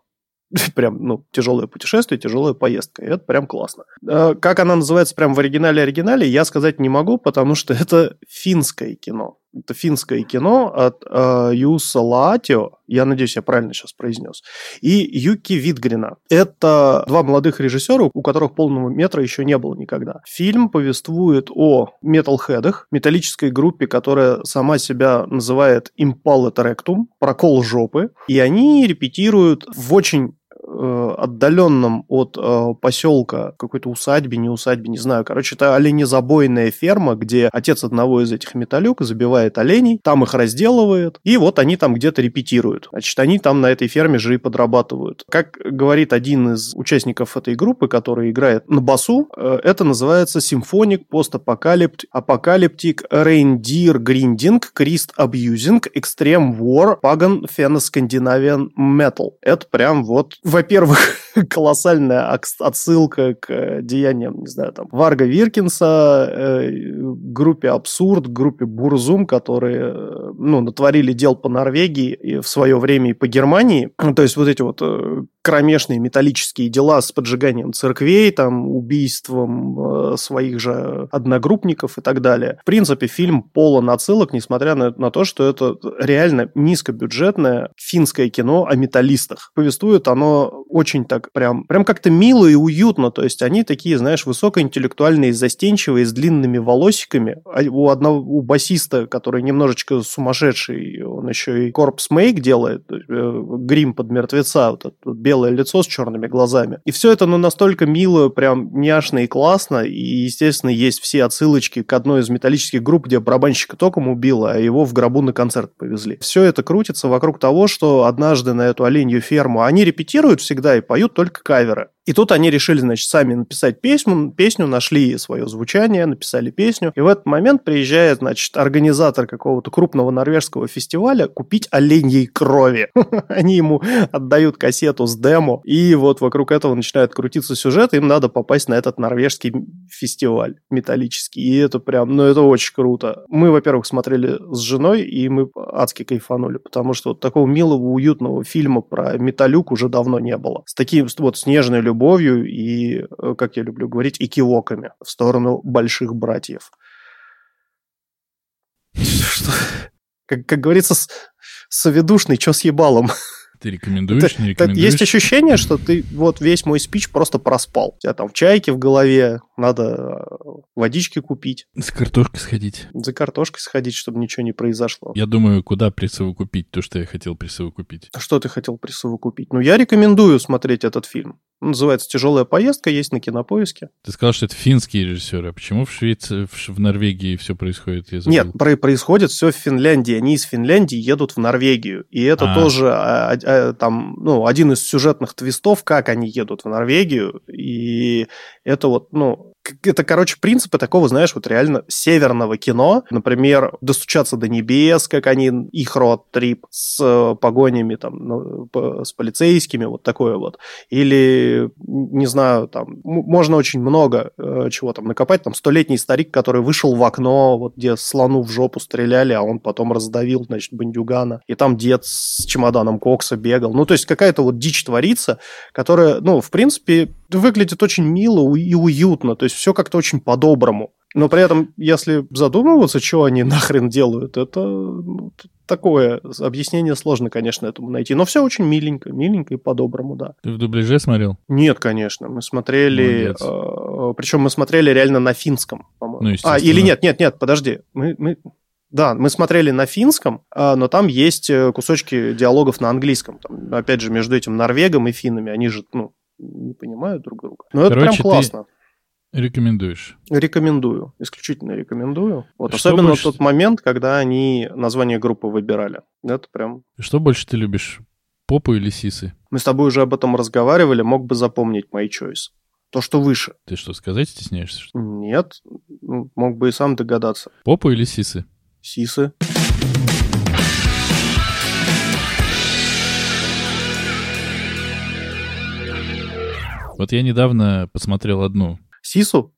Прям, ну, тяжелое путешествие, тяжелая поездка. И это прям классно. Э, как она называется прям в оригинале-оригинале, я сказать не могу, потому что это финское кино. Это финское кино от э, Юса Лаатио, я надеюсь, я правильно сейчас произнес, и Юки Витгрина. Это два молодых режиссера, у которых полного метра еще не было никогда. Фильм повествует о металлхедах, металлической группе, которая сама себя называет Impala Rectum, прокол жопы, и они репетируют в очень Э, отдаленном от э, поселка, какой-то усадьбе, не усадьбе, не знаю. Короче, это оленезабойная ферма, где отец одного из этих металюк забивает оленей, там их разделывает, и вот они там где-то репетируют. Значит, они там на этой ферме же и подрабатывают. Как говорит один из участников этой группы, который играет на басу, э, это называется симфоник постапокалипт апокалиптик рейндир гриндинг крист абьюзинг экстрем war pagan фено-скандинавиан metal. Это прям вот, во во-первых, колоссальная отсылка к деяниям, не знаю, там, Варга Виркинса, э, группе Абсурд, группе Бурзум, которые, э, ну, натворили дел по Норвегии и в свое время и по Германии. То есть вот эти вот э, кромешные металлические дела с поджиганием церквей, там, убийством э, своих же одногруппников и так далее. В принципе, фильм полон отсылок, несмотря на, на то, что это реально низкобюджетное финское кино о металлистах. Повествует оно очень так прям, прям как-то мило и уютно, то есть они такие, знаешь, высокоинтеллектуальные, застенчивые, с длинными волосиками. А у одного, у басиста, который немножечко сумасшедший, он еще и корпс мейк делает, э, грим под мертвеца, вот это белое лицо с черными глазами. И все это, ну, настолько мило, прям няшно и классно. И, естественно, есть все отсылочки к одной из металлических групп, где барабанщика током убило, а его в гробу на концерт повезли. Все это крутится вокруг того, что однажды на эту оленью ферму они репетируют всегда и поют только каверы. И тут они решили, значит, сами написать песню, песню, нашли свое звучание, написали песню. И в этот момент приезжает, значит, организатор какого-то крупного норвежского фестиваля купить оленьей крови. Они ему отдают кассету с демо, и вот вокруг этого начинает крутиться сюжет, им надо попасть на этот норвежский фестиваль металлический. И это прям, ну, это очень круто. Мы, во-первых, смотрели с женой, и мы адски кайфанули, потому что вот такого милого, уютного фильма про металюк уже давно не было. С таким вот с нежной любовью и, э, как я люблю говорить, и кивоками в сторону больших братьев. Что? Как, как говорится, соведушный, чё с ебалом?
Ты рекомендуешь,
Это-
не рекомендуешь?
Есть ощущение, что ты вот весь мой спич просто проспал. У тебя там чайки в голове, надо э, водички купить,
С картошкой сходить.
за картошкой сходить, чтобы ничего не произошло.
Я думаю, куда присовокупить то, что я хотел присовокупить.
А Что ты хотел присовокупить? Ну, я рекомендую смотреть этот фильм. Называется «Тяжелая поездка», есть на кинопоиске.
Ты сказал, что это финские режиссеры. А почему в Швеции, в, в Норвегии все происходит? Я забыл.
Нет, про- происходит все в Финляндии. Они из Финляндии едут в Норвегию. И это
А.
тоже а, а, там, ну, один из сюжетных твистов, как они едут в Норвегию. И это вот, ну, это, короче, принципы такого, знаешь, вот реально северного кино. Например, «Достучаться до небес», как они, их род-трип с э, погонями, там, ну, с полицейскими, вот такое вот. Или, не знаю, там, можно очень много э, чего там накопать. Там, столетний старик, который вышел в окно, вот где слону в жопу стреляли, а он потом раздавил, значит, бандюгана. И там дед с чемоданом кокса бегал. Ну, то есть какая-то вот дичь творится, которая, ну, в принципе, выглядит очень мило и уютно. То есть все как-то очень по-доброму. Но при этом, если задумываться, что они нахрен делают, это ну, такое объяснение сложно, конечно, этому найти. Но все очень миленько, миленько и по-доброму, да.
Ты в дубляже смотрел?
Нет, конечно, мы смотрели,
Молодец.
причем мы смотрели реально на финском, по-моему.
Ну,
а, или нет, нет, нет, подожди, мы, мы- да, мы смотрели на финском, а, но там есть э, кусочки диалогов на английском. Там, опять же, между этим норвегом и финнами, они же, ну, не понимают друг друга. Но это
Короче,
прям
ты-
классно.
Рекомендуешь.
Рекомендую, исключительно рекомендую. Вот
Что
особенно
больше-
тот момент, когда они название группы выбирали. Это прям...
Что больше ты любишь? Попу или сисы?
Мы с тобой уже об этом разговаривали, мог бы запомнить My Choice. То, что выше.
Ты что, сказать стесняешься? что?
Нет, ну, мог бы и сам догадаться.
Попу или сисы?
Сисы.
Вот я недавно посмотрел одну.
Сису?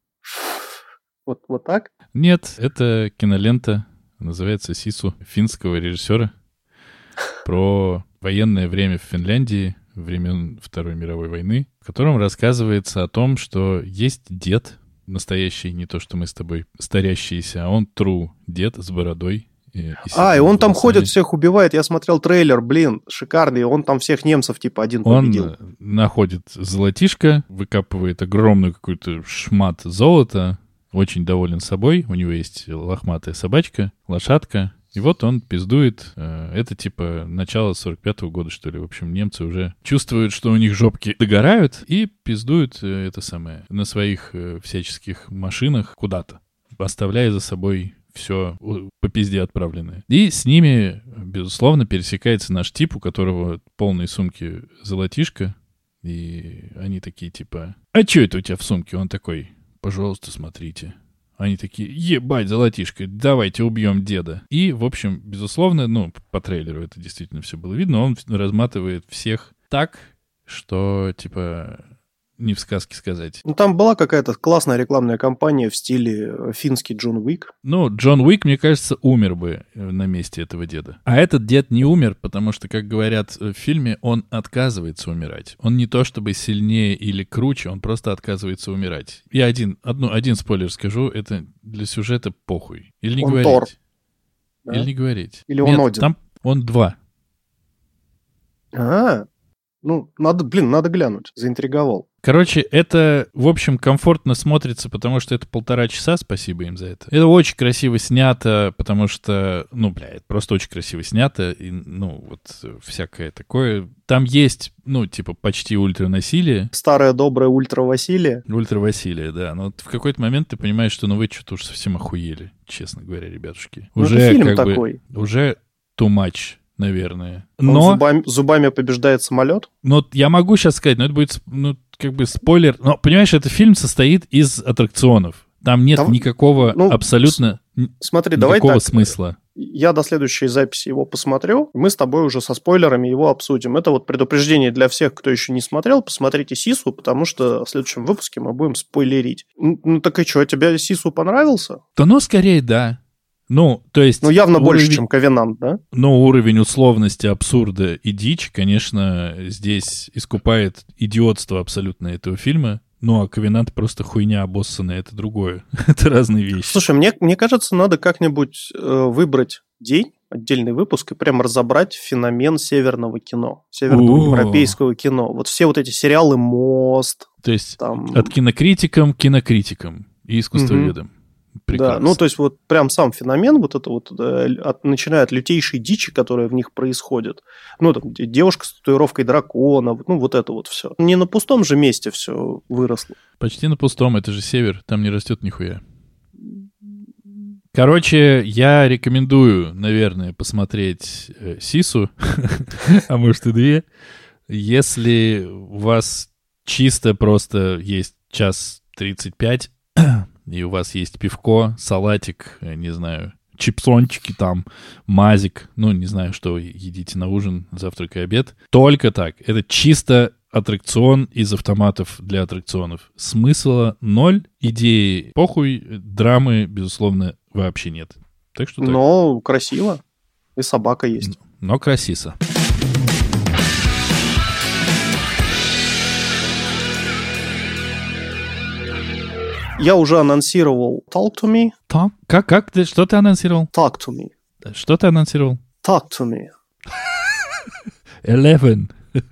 Вот, вот так?
Нет, это кинолента, называется «Сису» финского режиссера про военное время в Финляндии времен Второй мировой войны, в котором рассказывается о том, что есть дед, настоящий, не то что мы с тобой старящийся, а он true дед с бородой. И- и
А, и он там ходит, всех убивает. Я смотрел трейлер, блин, шикарный. Он там всех немцев типа один
Он
победил.
находит золотишко, выкапывает огромную какую-то шмат золота, очень доволен собой. У него есть лохматая собачка, лошадка. И вот он пиздует. Э, Это типа начало 45-го года, что ли. В общем, немцы уже чувствуют, что у них жопки догорают, и пиздуют э, это самое на своих э, всяческих машинах куда-то, оставляя за собой все по пизде отправленное. И с ними, безусловно, пересекается наш тип, у которого полные сумки золотишко, и они такие типа, а что это у тебя в сумке? Он такой, пожалуйста, смотрите. Они такие, ебать, золотишко, давайте убьем деда. И, в общем, безусловно, ну, по трейлеру это действительно все было видно, он разматывает всех так, что, типа, не в сказке сказать.
Ну, там была какая-то классная рекламная кампания в стиле э, финский Джон Уик.
Ну, Джон Уик, мне кажется, умер бы э, на месте этого деда. А этот дед не умер, потому что, как говорят э, в фильме, он отказывается умирать. Он не то чтобы сильнее или круче, он просто отказывается умирать. Я один, одну, один спойлер скажу, это для сюжета похуй. Или не
Он
говорить.
Тор. Да?
Или не говорить.
Или он
Нет,
один?
Там он два.
А, ну, надо, блин, надо глянуть. Заинтриговал.
Короче, это, в общем, комфортно смотрится, потому что это полтора часа, спасибо им за это. Это очень красиво снято, потому что, ну, бля, это просто очень красиво снято, и, ну, вот всякое такое. Там есть, ну, типа, почти ультранасилие,
Старое доброе ультра Василия.
ультравасилие, да, но вот в какой-то момент ты понимаешь, что, ну, вы что-то уж совсем охуели, честно говоря, ребятушки.
Ну,
Уже,
фильм
как бы,
такой.
уже too much, наверное.
Он
Но...
зубами, зубами побеждает самолет.
Ну, я могу сейчас сказать, но это будет, ну, как бы спойлер. Но, понимаешь, этот фильм состоит из аттракционов. Там нет
Там-
никакого
ну,
абсолютно
Смотри, давай
никакого
так.
смысла.
Я до следующей записи его посмотрю. Мы с тобой уже со спойлерами его обсудим. Это вот предупреждение для всех, кто еще не смотрел. Посмотрите Сису, потому что в следующем выпуске мы будем спойлерить. Ну, ну так и что, тебе Сису понравился?
Да ну, скорее, да. Ну, то есть...
Ну, явно больше,
уровень-
чем Ковенант, да?
Но уровень условности, абсурда и дичь, конечно, здесь искупает идиотство абсолютно этого фильма. Ну, а Ковенант просто хуйня обоссанная, это другое. это разные вещи.
Слушай, мне, мне кажется, надо как-нибудь э, выбрать день, отдельный выпуск, и прям разобрать феномен северного кино, северного европейского кино. Вот все вот эти сериалы «Мост»,
То есть
там...
от кинокритикам к кинокритикам и искусствоведам.
Да,
Прекрасно.
ну то есть вот прям сам феномен, вот это вот, э, от, начиная от лютейшей дичи, которая в них происходит. Ну, там, де- девушка с татуировкой дракона, ну, вот это вот все. Не на пустом же месте все выросло.
Почти на пустом, это же север, там не растет нихуя. Короче, я рекомендую, наверное, посмотреть э, Сису, а может и две, если у вас чисто просто есть час 35, и у вас есть пивко, салатик, э, не знаю, чипсончики там, мазик, ну, не знаю, что вы едите на ужин, завтрак и обед. Только так. Это чисто аттракцион из автоматов для аттракционов. Смысла ноль, идеи похуй, драмы, безусловно, вообще нет. Так что так.
Но красиво. И собака есть.
Но красиса.
Я уже анонсировал Talk to me.
Там? Как, как ты, что ты анонсировал?
Talk to me.
Что ты анонсировал?
Talk to me.
Eleven.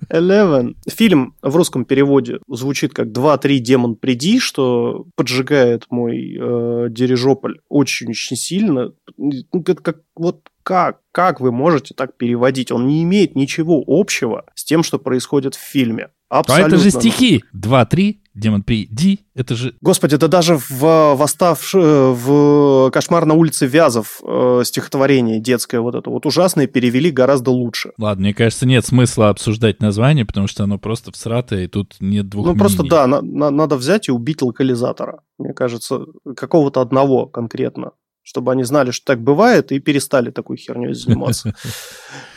Eleven. Фильм в русском переводе звучит как «2-3 демон приди», что поджигает мой э, дирижополь очень-очень сильно. Ну, это как, вот как, как вы можете так переводить? Он не имеет ничего общего с тем, что происходит в фильме.
А
Абсолютно.
это же стихи. Два, три, демон приди. Это же...
Господи, да даже в восставш... в «Кошмар на улице Вязов» э, стихотворение детское вот это вот ужасное перевели гораздо лучше.
Ладно, мне кажется, нет смысла обсуждать название, потому что оно просто всратое, и тут нет двух
Ну, просто
мнений.
да, на- на- надо взять и убить локализатора. Мне кажется, какого-то одного конкретно, чтобы они знали, что так бывает, и перестали такой херней заниматься.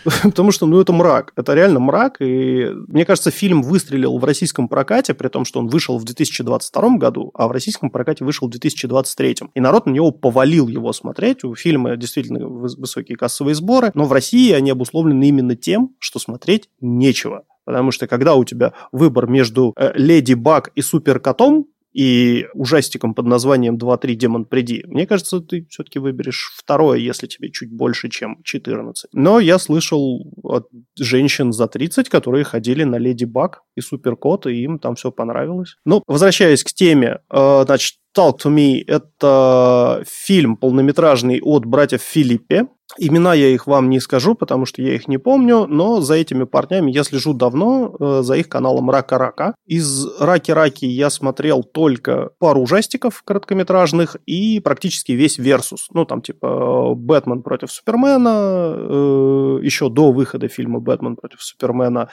Потому что, ну, это мрак. Это реально мрак. И мне кажется, фильм выстрелил в российском прокате, при том, что он вышел в 2022 году, а в российском прокате вышел в 2023. И народ на него повалил его смотреть. У фильма действительно выс- высокие кассовые сборы, но в России они обусловлены именно тем, что смотреть нечего. Потому что когда у тебя выбор между э, Леди Баг и Суперкотом, и ужастиком под названием 2-3 Демон Приди. Мне кажется, ты все-таки выберешь второе, если тебе чуть больше, чем 14. Но я слышал от женщин за 30, которые ходили на Леди Баг и Суперкот, и им там все понравилось. Ну, возвращаясь к теме, э, значит, Talk to Me – это фильм полнометражный от братьев Филиппе. Имена я их вам не скажу, потому что я их не помню, но за этими парнями я слежу давно, э, за их каналом Рака-Рака. Из Раки-Раки я смотрел только пару ужастиков короткометражных и практически весь Версус. Ну, там типа Бэтмен против Супермена, э, еще до выхода фильма Бэтмен против Супермена,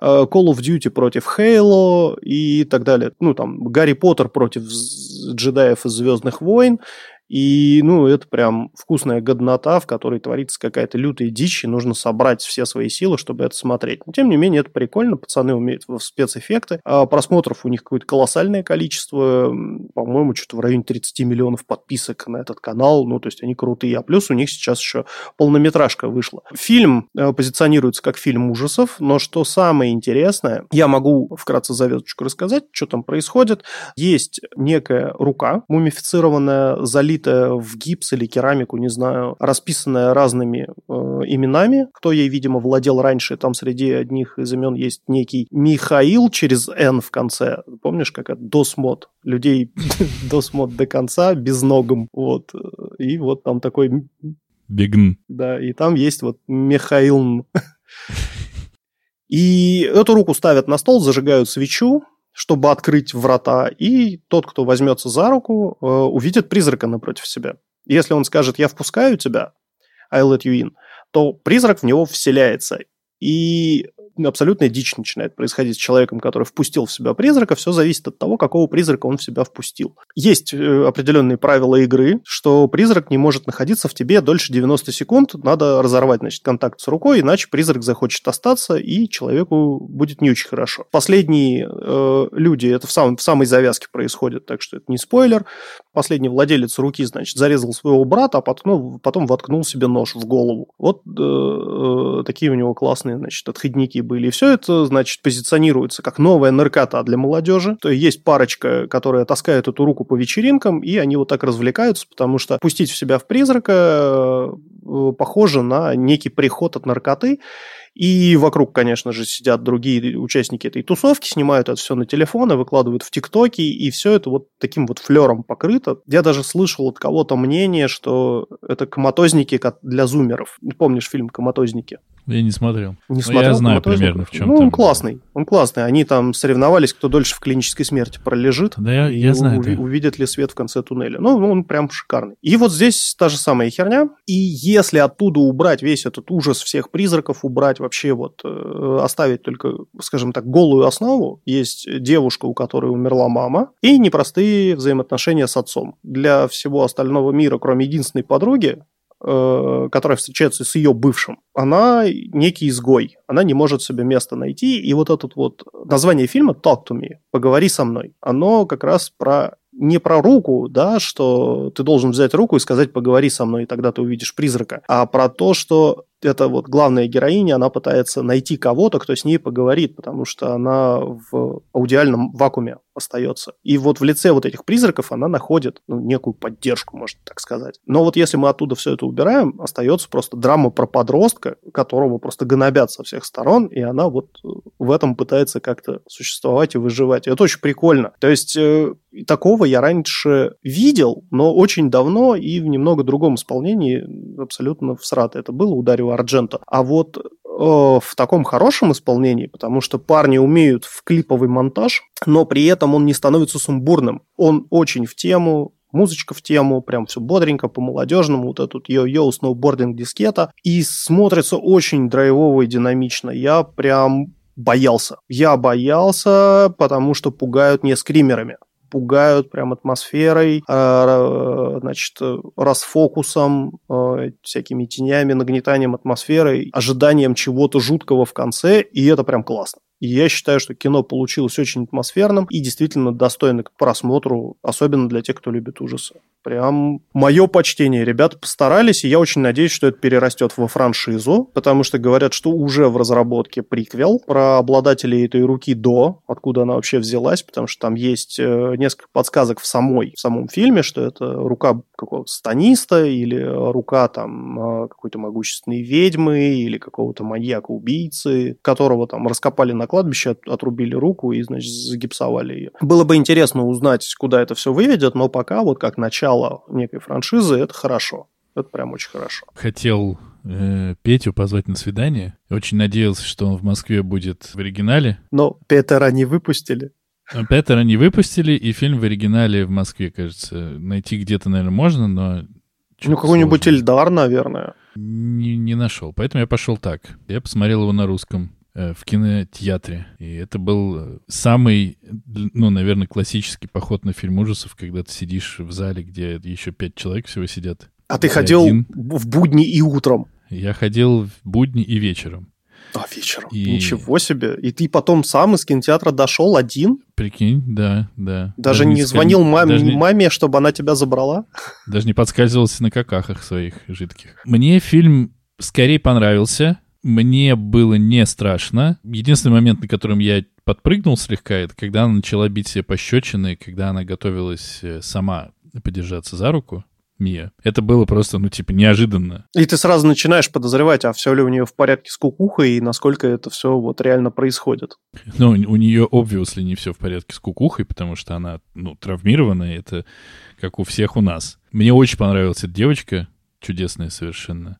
э, Call of Duty против Хейло и так далее. Ну, там Гарри Поттер против джедаев из Звездных войн. И, ну, это прям вкусная годнота, в которой творится какая-то лютая дичь, и нужно собрать все свои силы, чтобы это смотреть. Но, тем не менее, это прикольно, пацаны умеют в спецэффекты. А просмотров у них какое-то колоссальное количество, по-моему, что-то в районе 30 миллионов подписок на этот канал, ну, то есть они крутые. А плюс у них сейчас еще полнометражка вышла. Фильм э, позиционируется как фильм ужасов, но что самое интересное, я могу вкратце завязочку рассказать, что там происходит. Есть некая рука, мумифицированная, залитая в гипс или керамику, не знаю, расписанная разными э, именами, кто ей, видимо, владел раньше. Там среди одних из имен есть некий Михаил через Н в конце. Помнишь, как это досмод? Людей досмод до конца, без ногом. Вот. И вот там такой
Бегн.
да, и там есть вот Михаил. И эту руку ставят на стол, зажигают свечу, чтобы открыть врата, и тот, кто возьмется за руку, э, увидит призрака напротив себя. Если он скажет «я впускаю тебя», I let you in, то призрак в него вселяется. И абсолютная дичь начинает происходить с человеком, который впустил в себя призрака. Все зависит от того, какого призрака он в себя впустил. Есть э, определенные правила игры, что призрак не может находиться в тебе дольше 90 секунд. Надо разорвать, значит, контакт с рукой, иначе призрак захочет остаться, и человеку будет не очень хорошо. Последние э, люди, это в, сам, в самой завязке происходит, так что это не спойлер. Последний владелец руки, значит, зарезал своего брата, а потом, потом воткнул себе нож в голову. Вот э, э, такие у него классные, значит, отходники были. И все это, значит, позиционируется как новая наркота для молодежи. То есть есть парочка, которая таскает эту руку по вечеринкам, и они вот так развлекаются, потому что пустить в себя в призрака э, похоже на некий приход от наркоты. И вокруг, конечно же, сидят другие участники этой тусовки, снимают это все на телефоны, выкладывают в ТикТоке, и все это вот таким вот флером покрыто. Я даже слышал от кого-то мнение, что это коматозники для зумеров. Помнишь фильм «Коматозники»?
Я не смотрел.
Не Но смотрел.
Я знаю примерно, в чем
Ну,
там.
он классный. Он классный. Они там соревновались, кто дольше в клинической смерти пролежит.
Да, я, я знаю. Уви-
увидит ли свет в конце туннеля. Ну, он прям шикарный. И вот здесь та же самая херня. И если оттуда убрать весь этот ужас всех призраков, убрать вообще вот, э, оставить только, скажем так, голую основу, есть девушка, у которой умерла мама, и непростые взаимоотношения с отцом. Для всего остального мира, кроме единственной подруги, которая встречается с ее бывшим, она некий изгой. Она не может себе место найти. И вот этот вот название фильма «Talk to me», «Поговори со мной», оно как раз про не про руку, да, что ты должен взять руку и сказать «поговори со мной», и тогда ты увидишь призрака, а про то, что эта вот главная героиня, она пытается найти кого-то, кто с ней поговорит, потому что она в аудиальном вакууме остается. И вот в лице вот этих призраков она находит ну, некую поддержку, можно так сказать. Но вот если мы оттуда все это убираем, остается просто драма про подростка, которого просто гнобят со всех сторон, и она вот в этом пытается как-то существовать и выживать. И это очень прикольно. То есть э, такого я раньше видел, но очень давно и в немного другом исполнении абсолютно всрато. Это было у Дарио Арджента. А вот э, в таком хорошем исполнении, потому что парни умеют в клиповый монтаж, но при этом он не становится сумбурным. Он очень в тему, музычка в тему, прям все бодренько, по-молодежному, вот этот йо-йо, сноубординг дискета, и смотрится очень драйвово и динамично. Я прям боялся. Я боялся, потому что пугают не скримерами пугают прям атмосферой, а, значит, расфокусом, а, всякими тенями, нагнетанием атмосферы, ожиданием чего-то жуткого в конце, и это прям классно. И я считаю, что кино получилось очень атмосферным и действительно достойно к просмотру, особенно для тех, кто любит ужасы. Прям мое почтение. Ребята постарались, и я очень надеюсь, что это перерастет во франшизу, потому что говорят, что уже в разработке приквел про обладателей этой руки до, откуда она вообще взялась, потому что там есть э, несколько подсказок в самой, в самом фильме, что это рука какого-то станиста или рука там э, какой-то могущественной ведьмы или какого-то маньяка-убийцы, которого там раскопали на кладбище, отрубили руку и, значит, загипсовали ее. Было бы интересно узнать, куда это все выведет, но пока вот как начало начало некой франшизы, это хорошо. Это прям очень хорошо.
Хотел э, Петю позвать на свидание. Очень надеялся, что он в Москве будет в оригинале.
Но Петера не выпустили.
Петера не выпустили, и фильм в оригинале в Москве, кажется. Найти где-то, наверное, можно, но...
Ну, какой-нибудь Эльдар, наверное.
Не, не нашел. Поэтому я пошел так. Я посмотрел его на русском. Э, в кинотеатре. И это был э, самый, ну, наверное, классический поход на фильм ужасов, когда ты сидишь в зале, где еще пять человек всего сидят.
А ты ходил один. в будни и утром?
Я ходил в будни и вечером.
А, вечером. И... Ничего себе. И ты потом сам из кинотеатра дошел один?
Прикинь, да, да.
Даже, даже не, не звонил маме, даже не... маме, чтобы она тебя забрала?
Даже не подскальзывался на какахах своих жидких. Мне фильм скорее понравился, мне было не страшно. Единственный момент, на котором я подпрыгнул слегка, это когда она начала бить себе пощечины, когда она готовилась э, сама подержаться за руку. Мия. Это было просто, ну, типа, неожиданно.
И ты сразу начинаешь подозревать, а все ли у нее в порядке с кукухой, и насколько это все вот реально происходит.
Ну, у нее, obviously, не все в порядке с кукухой, потому что она, ну, травмированная, это как у всех у нас. Мне очень понравилась эта девочка, чудесная совершенно.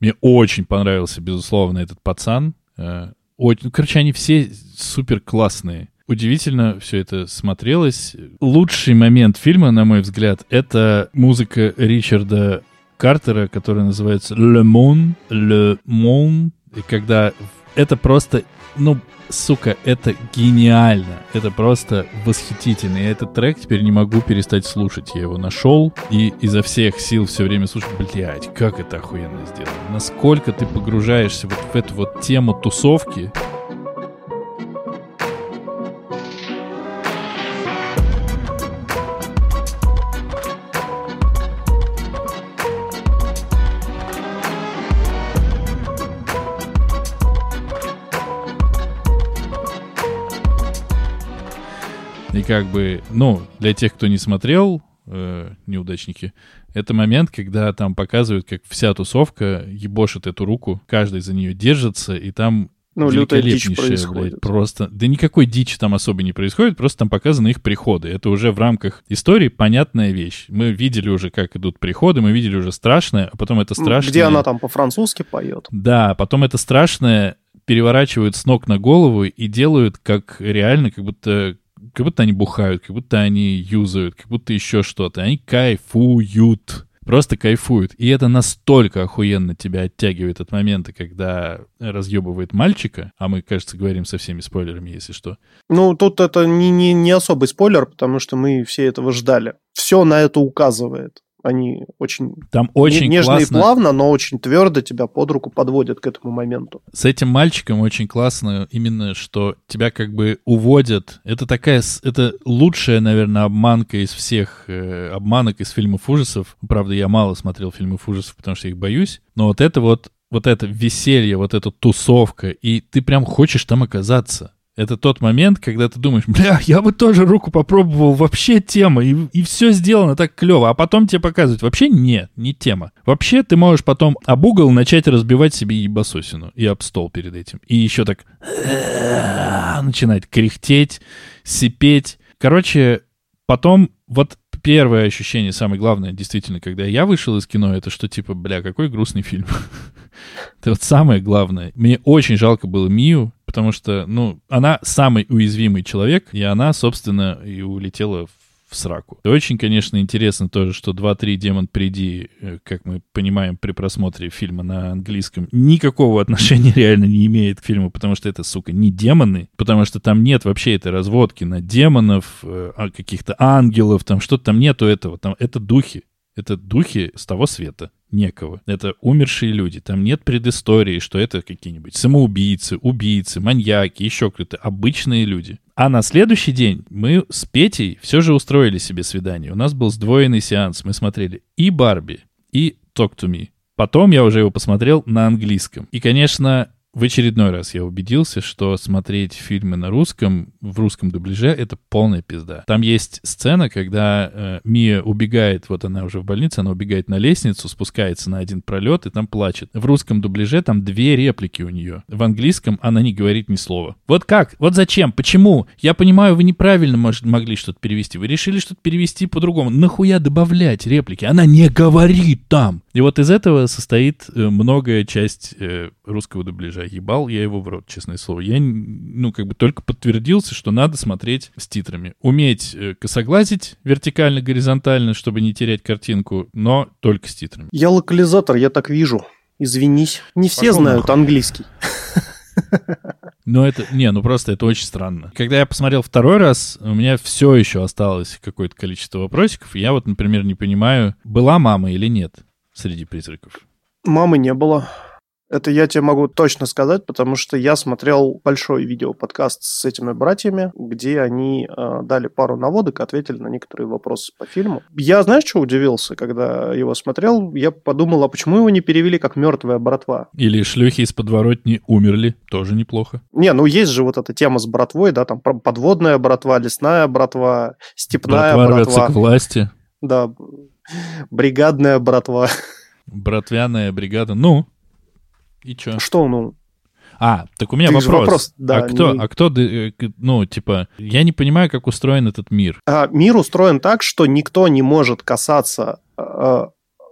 Мне очень понравился, безусловно, этот пацан. Э, очень, ну, короче, они все супер классные. Удивительно все это смотрелось. Лучший момент фильма, на мой взгляд, это музыка Ричарда Картера, которая называется «Le Monde», «Le Monde», и когда это просто, ну, сука, это гениально. Это просто восхитительно. Я этот трек теперь не могу перестать слушать. Я его нашел и изо всех сил все время слушаю. Блять, как это охуенно сделано. Насколько ты погружаешься вот в эту вот тему тусовки, И как бы, ну, для тех, кто не смотрел, э, неудачники, это момент, когда там показывают, как вся тусовка ебошит эту руку, каждый за нее держится, и там
ну, лютая дичь происходит.
Блядь, просто, да никакой дичи там особо не происходит, просто там показаны их приходы. Это уже в рамках истории понятная вещь. Мы видели уже, как идут приходы, мы видели уже страшное, а потом это страшное...
Где она там по-французски поет.
Да, потом это страшное переворачивают с ног на голову и делают как реально, как будто как будто они бухают, как будто они юзают, как будто еще что-то. Они кайфуют. Просто кайфуют. И это настолько охуенно тебя оттягивает от момента, когда разъебывает мальчика, а мы, кажется, говорим со всеми спойлерами, если что.
Ну, тут это не, не, не особый спойлер, потому что мы все этого ждали. Все на это указывает. Они очень,
Там очень
нежно
классно...
и плавно, но очень твердо тебя под руку подводят к этому моменту.
С этим мальчиком очень классно именно, что тебя как бы уводят. Это такая, это лучшая, наверное, обманка из всех э, обманок из фильмов ужасов. Правда, я мало смотрел фильмов ужасов, потому что их боюсь. Но вот это вот вот это веселье, вот эта тусовка, и ты прям хочешь там оказаться. Это тот момент, когда ты думаешь, бля, я бы тоже руку попробовал, вообще тема, и, и все сделано так клево. А потом тебе показывают, вообще нет, не тема. Вообще ты можешь потом об угол начать разбивать себе ебасосину и об стол перед этим. И еще так начинает кряхтеть, сипеть. Короче, потом вот первое ощущение, самое главное, действительно, когда я вышел из кино, это что типа, бля, какой грустный фильм. это вот самое главное. Мне очень жалко было Мию, потому что, ну, она самый уязвимый человек, и она, собственно, и улетела в в сраку. И очень, конечно, интересно тоже, что 2-3 «Демон, приди», э, как мы понимаем при просмотре фильма на английском, никакого отношения реально не имеет к фильму, потому что это, сука, не демоны, потому что там нет вообще этой разводки на демонов, э, а каких-то ангелов, там что-то там нету этого, там это духи. Это духи с того света некого. Это умершие люди. Там нет предыстории, что это какие-нибудь самоубийцы, убийцы, маньяки, еще кто-то. Обычные люди. А на следующий день мы с Петей все же устроили себе свидание. У нас был сдвоенный сеанс. Мы смотрели и Барби, и Talk to Me. Потом я уже его посмотрел на английском. И, конечно, в очередной раз я убедился, что смотреть фильмы на русском, в русском дубляже, это полная пизда. Там есть сцена, когда э, Мия убегает, вот она уже в больнице, она убегает на лестницу, спускается на один пролет и там плачет. В русском дубляже там две реплики у нее. В английском она не говорит ни слова. Вот как? Вот зачем? Почему? Я понимаю, вы неправильно может, могли что-то перевести. Вы решили что-то перевести по-другому. Нахуя добавлять реплики? Она не говорит там. И вот из этого состоит э, многое часть э, русского дубляжа. Ебал я его в рот, честное слово. Я, ну, как бы только подтвердился, что надо смотреть с титрами. Уметь э, косоглазить вертикально, горизонтально, чтобы не терять картинку, но только с титрами.
Я локализатор, я так вижу. Извинись. Не все Пошел знают нахуй. английский.
Ну, это, не, ну просто это очень странно. Когда я посмотрел второй раз, у меня все еще осталось какое-то количество вопросиков. Я вот, например, не понимаю, была мама или нет среди призраков?
Мамы не было. Это я тебе могу точно сказать, потому что я смотрел большой видео-подкаст с этими братьями, где они э, дали пару наводок, ответили на некоторые вопросы по фильму. Я, знаешь, что удивился, когда его смотрел? Я подумал, а почему его не перевели как «Мертвая братва»?
Или «Шлюхи из подворотни умерли». Тоже неплохо.
Не, ну есть же вот эта тема с братвой, да, там подводная братва, лесная братва, степная братва.
Братва к власти.
Да, бригадная братва.
Братвяная бригада. Ну, и чё?
Что, ну?
А, так у меня вопрос. вопрос да, а кто, не... а кто, э, ну, типа, я не понимаю, как устроен этот мир.
А, мир устроен так, что никто не может касаться э,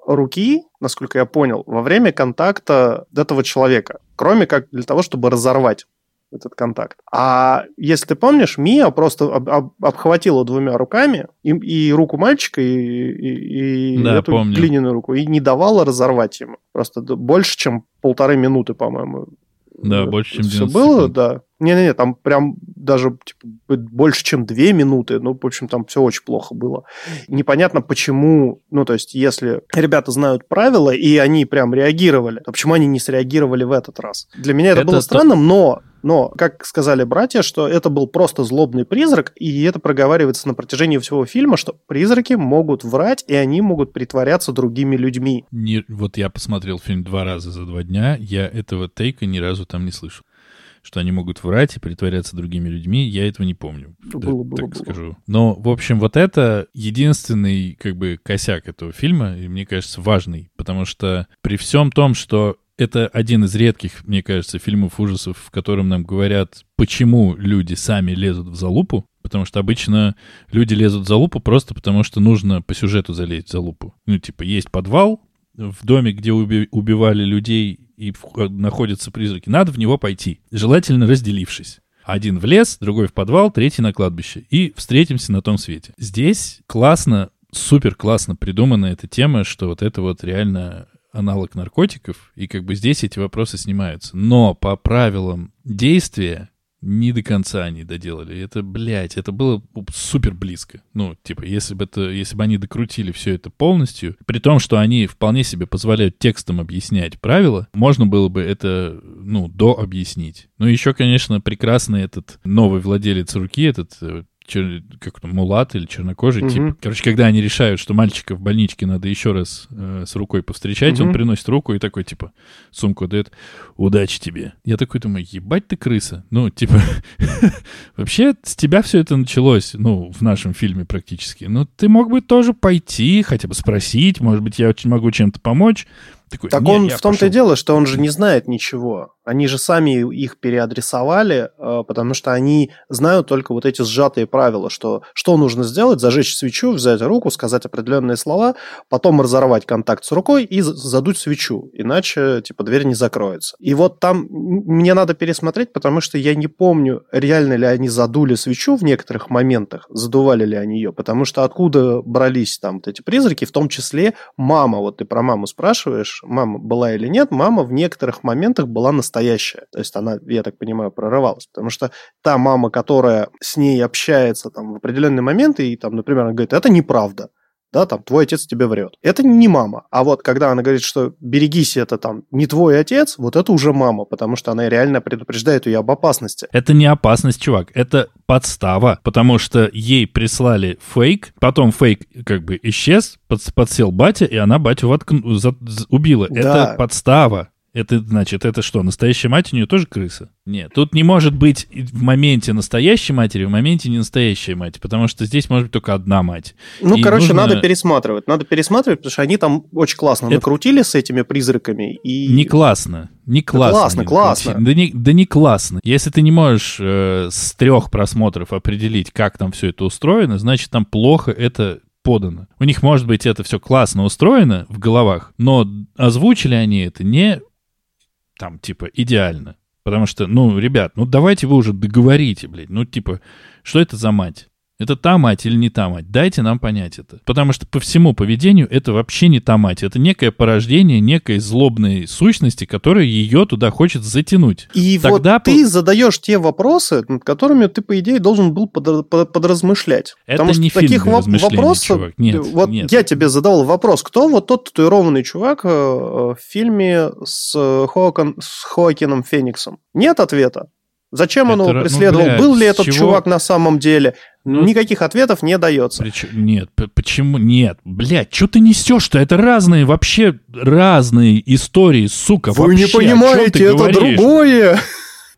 руки, насколько я понял, во время контакта этого человека, кроме как для того, чтобы разорвать этот контакт. А если ты помнишь, Мия просто об, об, обхватила двумя руками и, и руку мальчика, и, и, и
да,
эту
помню.
глиняную руку, и не давала разорвать ему. Просто больше, чем полторы минуты, по-моему,
Да, больше, чем
Все было, секунд. да. Не-не-не, там прям даже типа, больше, чем две минуты. Ну, в общем, там все очень плохо было. Непонятно, почему, ну, то есть, если ребята знают правила, и они прям реагировали, то почему они не среагировали в этот раз? Для меня это, это было странным, но но, как сказали братья, что это был просто злобный призрак, и это проговаривается на протяжении всего фильма, что призраки могут врать, и они могут притворяться другими людьми.
Не, вот я посмотрел фильм два раза за два дня, я этого тейка ни разу там не слышал что они могут врать и притворяться другими людьми, я этого не помню.
Было, было,
так
было.
скажу. Но, в общем, вот это единственный, как бы, косяк этого фильма, и мне кажется, важный, потому что при всем том, что это один из редких, мне кажется, фильмов ужасов, в котором нам говорят, почему люди сами лезут в залупу, потому что обычно люди лезут в залупу просто потому, что нужно по сюжету залезть в залупу. Ну, типа, есть подвал в доме, где уби- убивали людей и находятся призраки, надо в него пойти, желательно разделившись. Один в лес, другой в подвал, третий на кладбище. И встретимся на том свете. Здесь классно, супер классно придумана эта тема, что вот это вот реально аналог наркотиков, и как бы здесь эти вопросы снимаются. Но по правилам действия не до конца они доделали. Это, блядь, это было супер близко. Ну, типа, если бы это, если бы они докрутили все это полностью, при том, что они вполне себе позволяют текстом объяснять правила, можно было бы это, ну, до объяснить. Ну, еще, конечно, прекрасный этот новый владелец руки, этот э, чер... как там, мулат или чернокожий угу. тип. Короче, когда они решают, что мальчика в больничке надо еще раз э, с рукой повстречать, угу. он приносит руку и такой, типа, сумку дает, удачи тебе. Я такой думаю, ебать ты крыса. Ну, типа, вообще с тебя все это началось, ну, в нашем фильме практически. Ну, ты мог бы тоже пойти, хотя бы спросить, может быть, я очень могу чем-то помочь.
Такой, так он в том-то и дело, что он же не знает ничего. Они же сами их переадресовали, э, потому что они знают только вот эти сжатые правила, что что нужно сделать, зажечь свечу, взять руку, сказать определенные слова, потом разорвать контакт с рукой и задуть свечу, иначе типа дверь не закроется. И вот там мне надо пересмотреть, потому что я не помню, реально ли они задули свечу в некоторых моментах, задували ли они ее, потому что откуда брались там вот эти призраки, в том числе мама, вот ты про маму спрашиваешь, мама была или нет, мама в некоторых моментах была настоящая. То есть она, я так понимаю, прорывалась. Потому что та мама, которая с ней общается там, в определенные моменты, и там, например, она говорит, это неправда да, там, твой отец тебе врет. Это не мама. А вот когда она говорит, что берегись, это там не твой отец, вот это уже мама, потому что она реально предупреждает ее об опасности.
Это не опасность, чувак, это подстава, потому что ей прислали фейк, потом фейк как бы исчез, под, подсел батя, и она батю воткну, за, убила. Да. Это подстава. Это значит, это что, настоящая мать у нее тоже крыса? Нет, тут не может быть в моменте настоящей матери, в моменте не настоящая мать, потому что здесь может быть только одна мать.
Ну, и короче, нужно... надо пересматривать. Надо пересматривать, потому что они там очень классно это... накрутили с этими призраками. И...
Не классно. Не классно. Да
классно, классно.
Да не, да не классно. Если ты не можешь э, с трех просмотров определить, как там все это устроено, значит, там плохо это подано. У них, может быть, это все классно устроено в головах, но озвучили они это не там, типа, идеально. Потому что, ну, ребят, ну давайте вы уже договорите, блядь. Ну, типа, что это за мать? Это та мать или не та мать? Дайте нам понять это. Потому что по всему поведению это вообще не та мать. Это некое порождение некой злобной сущности, которая ее туда хочет затянуть.
И Тогда вот по... ты задаешь те вопросы, над которыми ты, по идее, должен был под, под, подразмышлять.
Это
Потому
не
что
фильм таких вопросов...
Чувак.
Нет,
вот
нет.
я тебе задал вопрос, кто вот тот татуированный чувак э, в фильме с, Хоакин, с Хоакином Фениксом? Нет ответа. Зачем он его ну, преследовал? Ну, бля, Был ли этот чего? чувак на самом деле? Ну, Никаких ответов не дается.
Причем, нет, почему? Нет, блядь, что ты несешь-то? Это разные, вообще разные истории, сука.
Вы
вообще,
не понимаете, это говоришь? другое.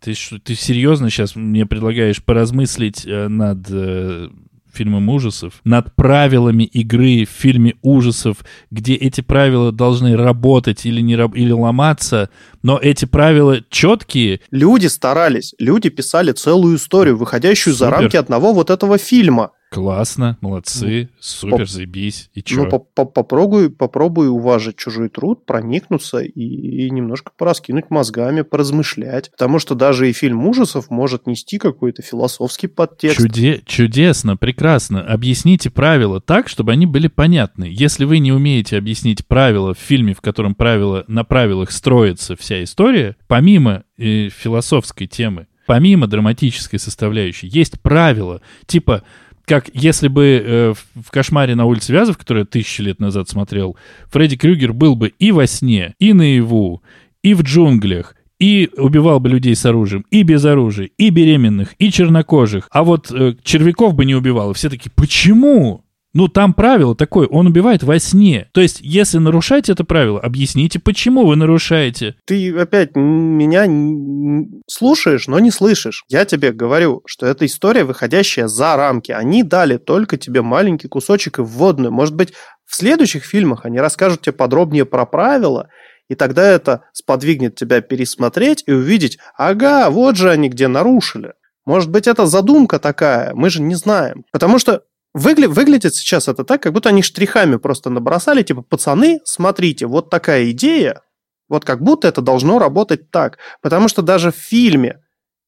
Ты, ты серьезно сейчас мне предлагаешь поразмыслить э, над э, фильмом ужасов, над правилами игры в фильме ужасов, где эти правила должны работать или, не, или ломаться, но эти правила четкие.
Люди старались, люди писали целую историю, выходящую Супер. за рамки одного вот этого фильма.
Классно, молодцы, супер, заебись. И чё?
Ну, по- по- попробуй, попробуй уважить чужой труд, проникнуться и, и немножко пораскинуть мозгами, поразмышлять. Потому что даже и фильм ужасов может нести какой-то философский подтекст.
Чуде- чудесно, прекрасно. Объясните правила так, чтобы они были понятны. Если вы не умеете объяснить правила в фильме, в котором правила, на правилах строится вся история, помимо э, философской темы, помимо драматической составляющей, есть правила, типа как если бы э, в «Кошмаре на улице Вязов», который я тысячи лет назад смотрел, Фредди Крюгер был бы и во сне, и наяву, и в джунглях, и убивал бы людей с оружием, и без оружия, и беременных, и чернокожих. А вот э, червяков бы не убивал. И все такие, почему? Ну, там правило такое, он убивает во сне. То есть, если нарушаете это правило, объясните, почему вы нарушаете.
Ты опять меня слушаешь, но не слышишь. Я тебе говорю, что это история, выходящая за рамки. Они дали только тебе маленький кусочек и вводную. Может быть, в следующих фильмах они расскажут тебе подробнее про правила, и тогда это сподвигнет тебя пересмотреть и увидеть, ага, вот же они где нарушили. Может быть, это задумка такая, мы же не знаем. Потому что Выгля- выглядит сейчас это так, как будто они штрихами просто набросали, типа, пацаны, смотрите, вот такая идея, вот как будто это должно работать так. Потому что даже в фильме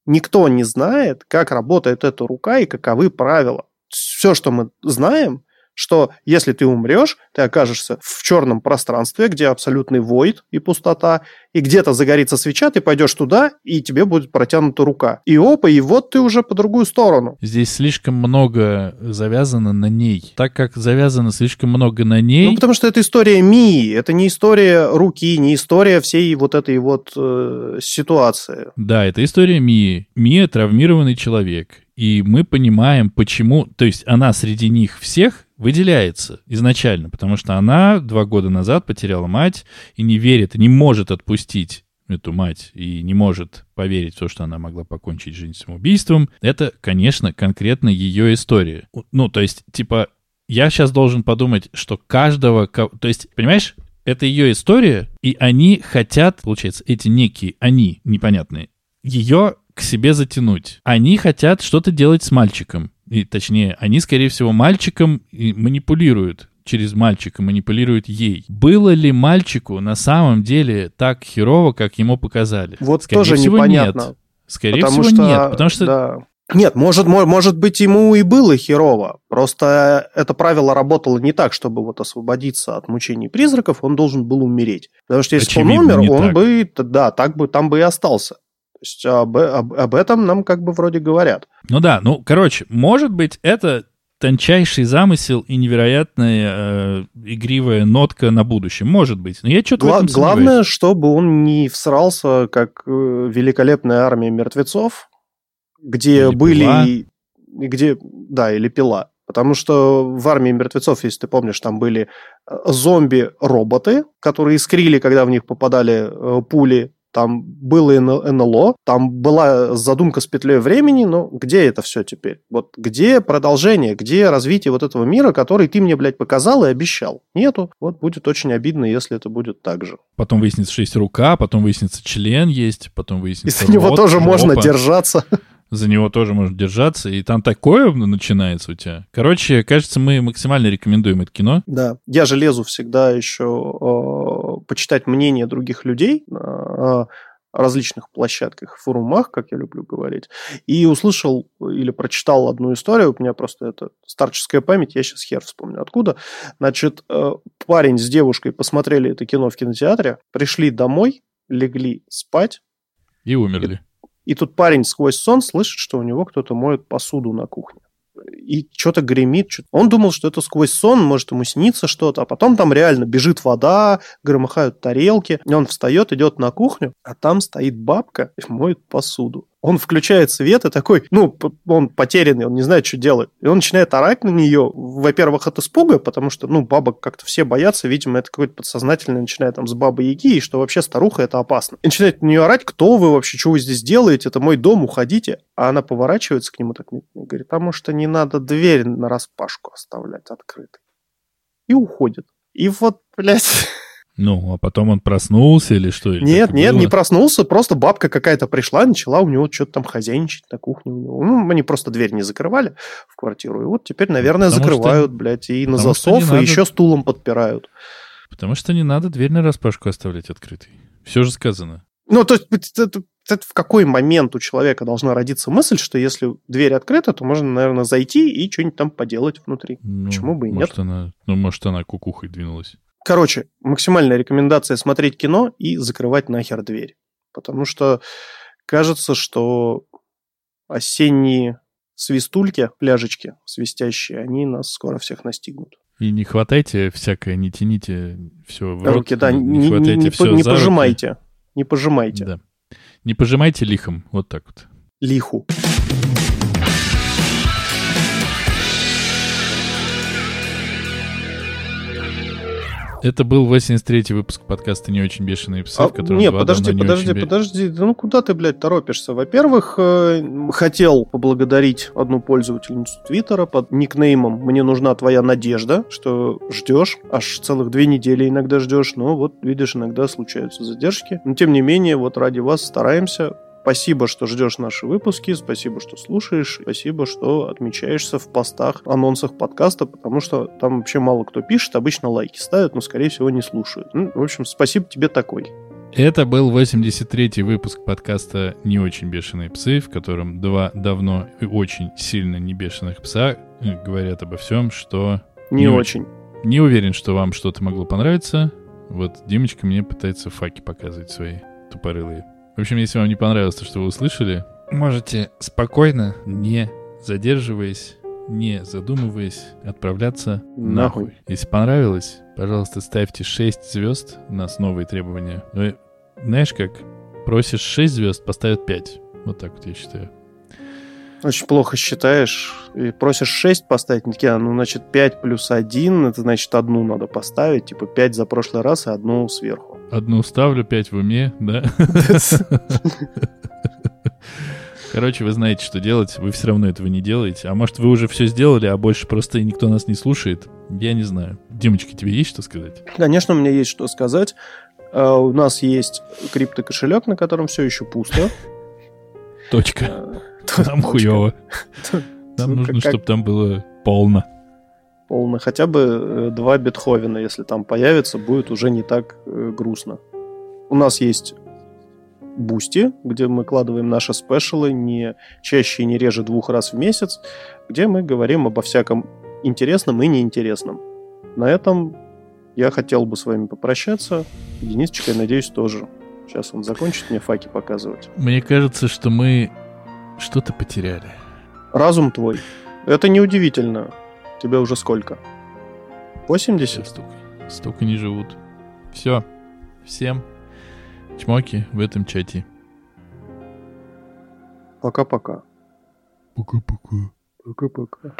никто не знает, как работает эта рука и каковы правила. Все, что мы знаем, что если ты умрешь, ты окажешься в черном пространстве, где абсолютный войд и пустота, и где-то загорится свеча, ты пойдешь туда, и тебе будет протянута рука. И опа, и вот ты уже по другую сторону.
Здесь слишком много завязано на ней. Так как завязано слишком много на ней...
Ну, потому что это история Мии, это не история руки, не история всей вот этой вот э, ситуации.
Да, это история Мии. Мия травмированный человек. И мы понимаем, почему... То есть она среди них всех выделяется изначально, потому что она два года назад потеряла мать и не верит, не может отпустить эту мать и не может поверить в то, что она могла покончить жизнь самоубийством, это, конечно, конкретно ее история. Ну, то есть, типа, я сейчас должен подумать, что каждого... То есть, понимаешь, это ее история, и они хотят, получается, эти некие, они непонятные, ее к себе затянуть. Они хотят что-то делать с мальчиком. И точнее, они, скорее всего, мальчиком манипулируют через мальчика манипулирует ей. Было ли мальчику на самом деле так херово, как ему показали?
Вот Скорее тоже всего, непонятно.
Нет. Скорее потому всего, что, нет, потому что...
Да. Нет, может, может быть, ему и было херово. Просто это правило работало не так, чтобы вот освободиться от мучений призраков, он должен был умереть. Потому что если Очевидно, бы он умер, он так. бы, да, так бы, там бы и остался есть об, об, об этом нам как бы вроде говорят.
Ну да, ну, короче, может быть, это тончайший замысел и невероятная э, игривая нотка на будущее. Может быть. Но я что-то Гла- в этом
Главное, чтобы он не всрался, как э, великолепная армия мертвецов, где или были... Пила. Где, да, или пила. Потому что в армии мертвецов, если ты помнишь, там были э, зомби-роботы, которые искрили, когда в них попадали э, пули там было НЛО, там была задумка с петлей времени, но где это все теперь? Вот где продолжение, где развитие вот этого мира, который ты мне, блядь, показал и обещал? Нету. Вот будет очень обидно, если это будет так же.
Потом выяснится, что есть рука, потом выяснится член есть, потом выяснится
И за него тоже можно держаться
за него тоже можно держаться, и там такое начинается у тебя. Короче, кажется, мы максимально рекомендуем это кино.
Да, я же лезу всегда еще э, почитать мнение других людей на различных площадках, форумах, как я люблю говорить, и услышал или прочитал одну историю, у меня просто это старческая память, я сейчас хер вспомню откуда. Значит, э, парень с девушкой посмотрели это кино в кинотеатре, пришли домой, легли спать.
И умерли.
И тут парень сквозь сон слышит, что у него кто-то моет посуду на кухне. И что-то гремит. Что Он думал, что это сквозь сон, может ему снится что-то. А потом там реально бежит вода, громыхают тарелки. И он встает, идет на кухню, а там стоит бабка и моет посуду он включает свет и такой, ну, он потерянный, он не знает, что делать. И он начинает орать на нее, во-первых, от испуга, потому что, ну, бабок как-то все боятся, видимо, это какой-то подсознательный, начинает там с бабы Яги, и что вообще старуха это опасно. И начинает на нее орать, кто вы вообще, что вы здесь делаете, это мой дом, уходите. А она поворачивается к нему так и говорит, потому что не надо дверь на распашку оставлять открытой. И уходит. И вот, блядь,
Ну, а потом он проснулся или что? Или
Нет, нет,
было?
не проснулся, просто бабка какая-то пришла, начала у него что-то там хозяйничать на кухне у него. Ну, они просто дверь не закрывали в квартиру. И вот теперь, наверное,
Потому что-
закрывают, блядь, и на
что
засов, и
надо-
еще стулом подпирают.
Потому что не надо дверь на распашку оставлять открытой. Все же сказано.
Ну, то есть, это, это- это в какой момент у человека должна родиться мысль, что если дверь открыта, то можно, наверное, зайти и что-нибудь там поделать внутри.
Ну,
Почему бы и
может, Она, ну, может, она кукухой двинулась.
Короче, максимальная рекомендация смотреть кино и закрывать нахер дверь. Потому что кажется, что осенние свистульки, пляжечки свистящие, они нас скоро всех настигнут.
И не хватайте всякое, не тяните все в рот.
руки, да,
не,
не, не-
хватайте
не
все
по- не
за руки.
пожимайте. Не пожимайте
Да. Не пожимайте лихом. Вот так вот.
лиху.
Это был 83-й выпуск подкаста «Не очень бешеные псы»,
А,
в котором
не,
два
подожди,
не
подожди,
очень
подожди. Да ну куда ты, блядь, торопишься? Во-первых, э, хотел поблагодарить одну пользовательницу Твиттера под никнеймом «Мне нужна твоя надежда», что ждешь, аж целых две недели иногда ждешь, но вот, видишь, иногда случаются задержки. Но тем не менее, вот ради вас стараемся. Спасибо, что ждешь наши выпуски, спасибо, что слушаешь, спасибо, что отмечаешься в постах, анонсах подкаста, потому что там вообще мало кто пишет, обычно лайки ставят, но, скорее всего, не слушают. Ну, в общем, спасибо тебе такой.
Это был 83-й выпуск подкаста «Не очень бешеные псы», в котором два давно и очень сильно не бешеных пса э, говорят обо всем, что...
Не,
Не
очень.
Не уверен, что вам что-то могло понравиться. Вот Димочка мне пытается факи показывать свои тупорылые. В общем, если вам не понравилось то, что вы услышали, можете спокойно, не задерживаясь, не задумываясь, отправляться
Нахуй.
нахуй. Если понравилось, пожалуйста, ставьте 6 звезд. У нас новые требования. Ну, и знаешь как? Просишь 6 звезд, поставят 5. Вот так вот я считаю.
Очень плохо считаешь. И просишь 6 поставить, они такие, а, ну, значит, 5 плюс 1, это значит, одну надо поставить, типа 5 за прошлый раз и одну сверху.
Одну ставлю, 5 в уме, да? Короче, вы знаете, что делать. Вы все равно этого не делаете. А может, вы уже все сделали, а больше просто никто нас не слушает? Я не знаю. Димочка, тебе есть что сказать?
Конечно, у меня есть что сказать. А, У нас есть криптокошелек, на котором все еще пусто.
Точка. Нам хуево. Нам нужно, чтобы там было полно.
Полно. Хотя бы э, два Бетховена, если там появится, будет уже не так э, грустно. У нас есть Бусти, где мы кладываем наши спешалы не чаще и не реже двух раз в месяц, где мы говорим обо всяком интересном и неинтересном. На этом я хотел бы с вами попрощаться. Денисочка, я надеюсь, тоже. Сейчас он закончит мне факи показывать.
Мне кажется, что мы что-то потеряли.
Разум твой. Это неудивительно. Тебе уже сколько? 80?
Сейчас столько, столько не живут. Все. Всем чмоки в этом чате.
Пока-пока.
Пока-пока.
Пока-пока.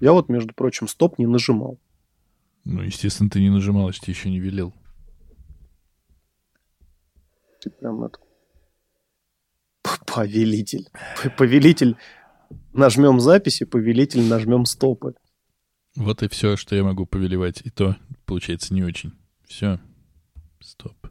Я вот, между прочим, стоп не нажимал.
Ну, естественно, ты не нажимал, ж тебе еще не велел.
Ты прям это... Повелитель. Повелитель. Нажмем записи, повелитель нажмем стопы.
Вот и все, что я могу повелевать. И то, получается, не очень. Все. Стоп.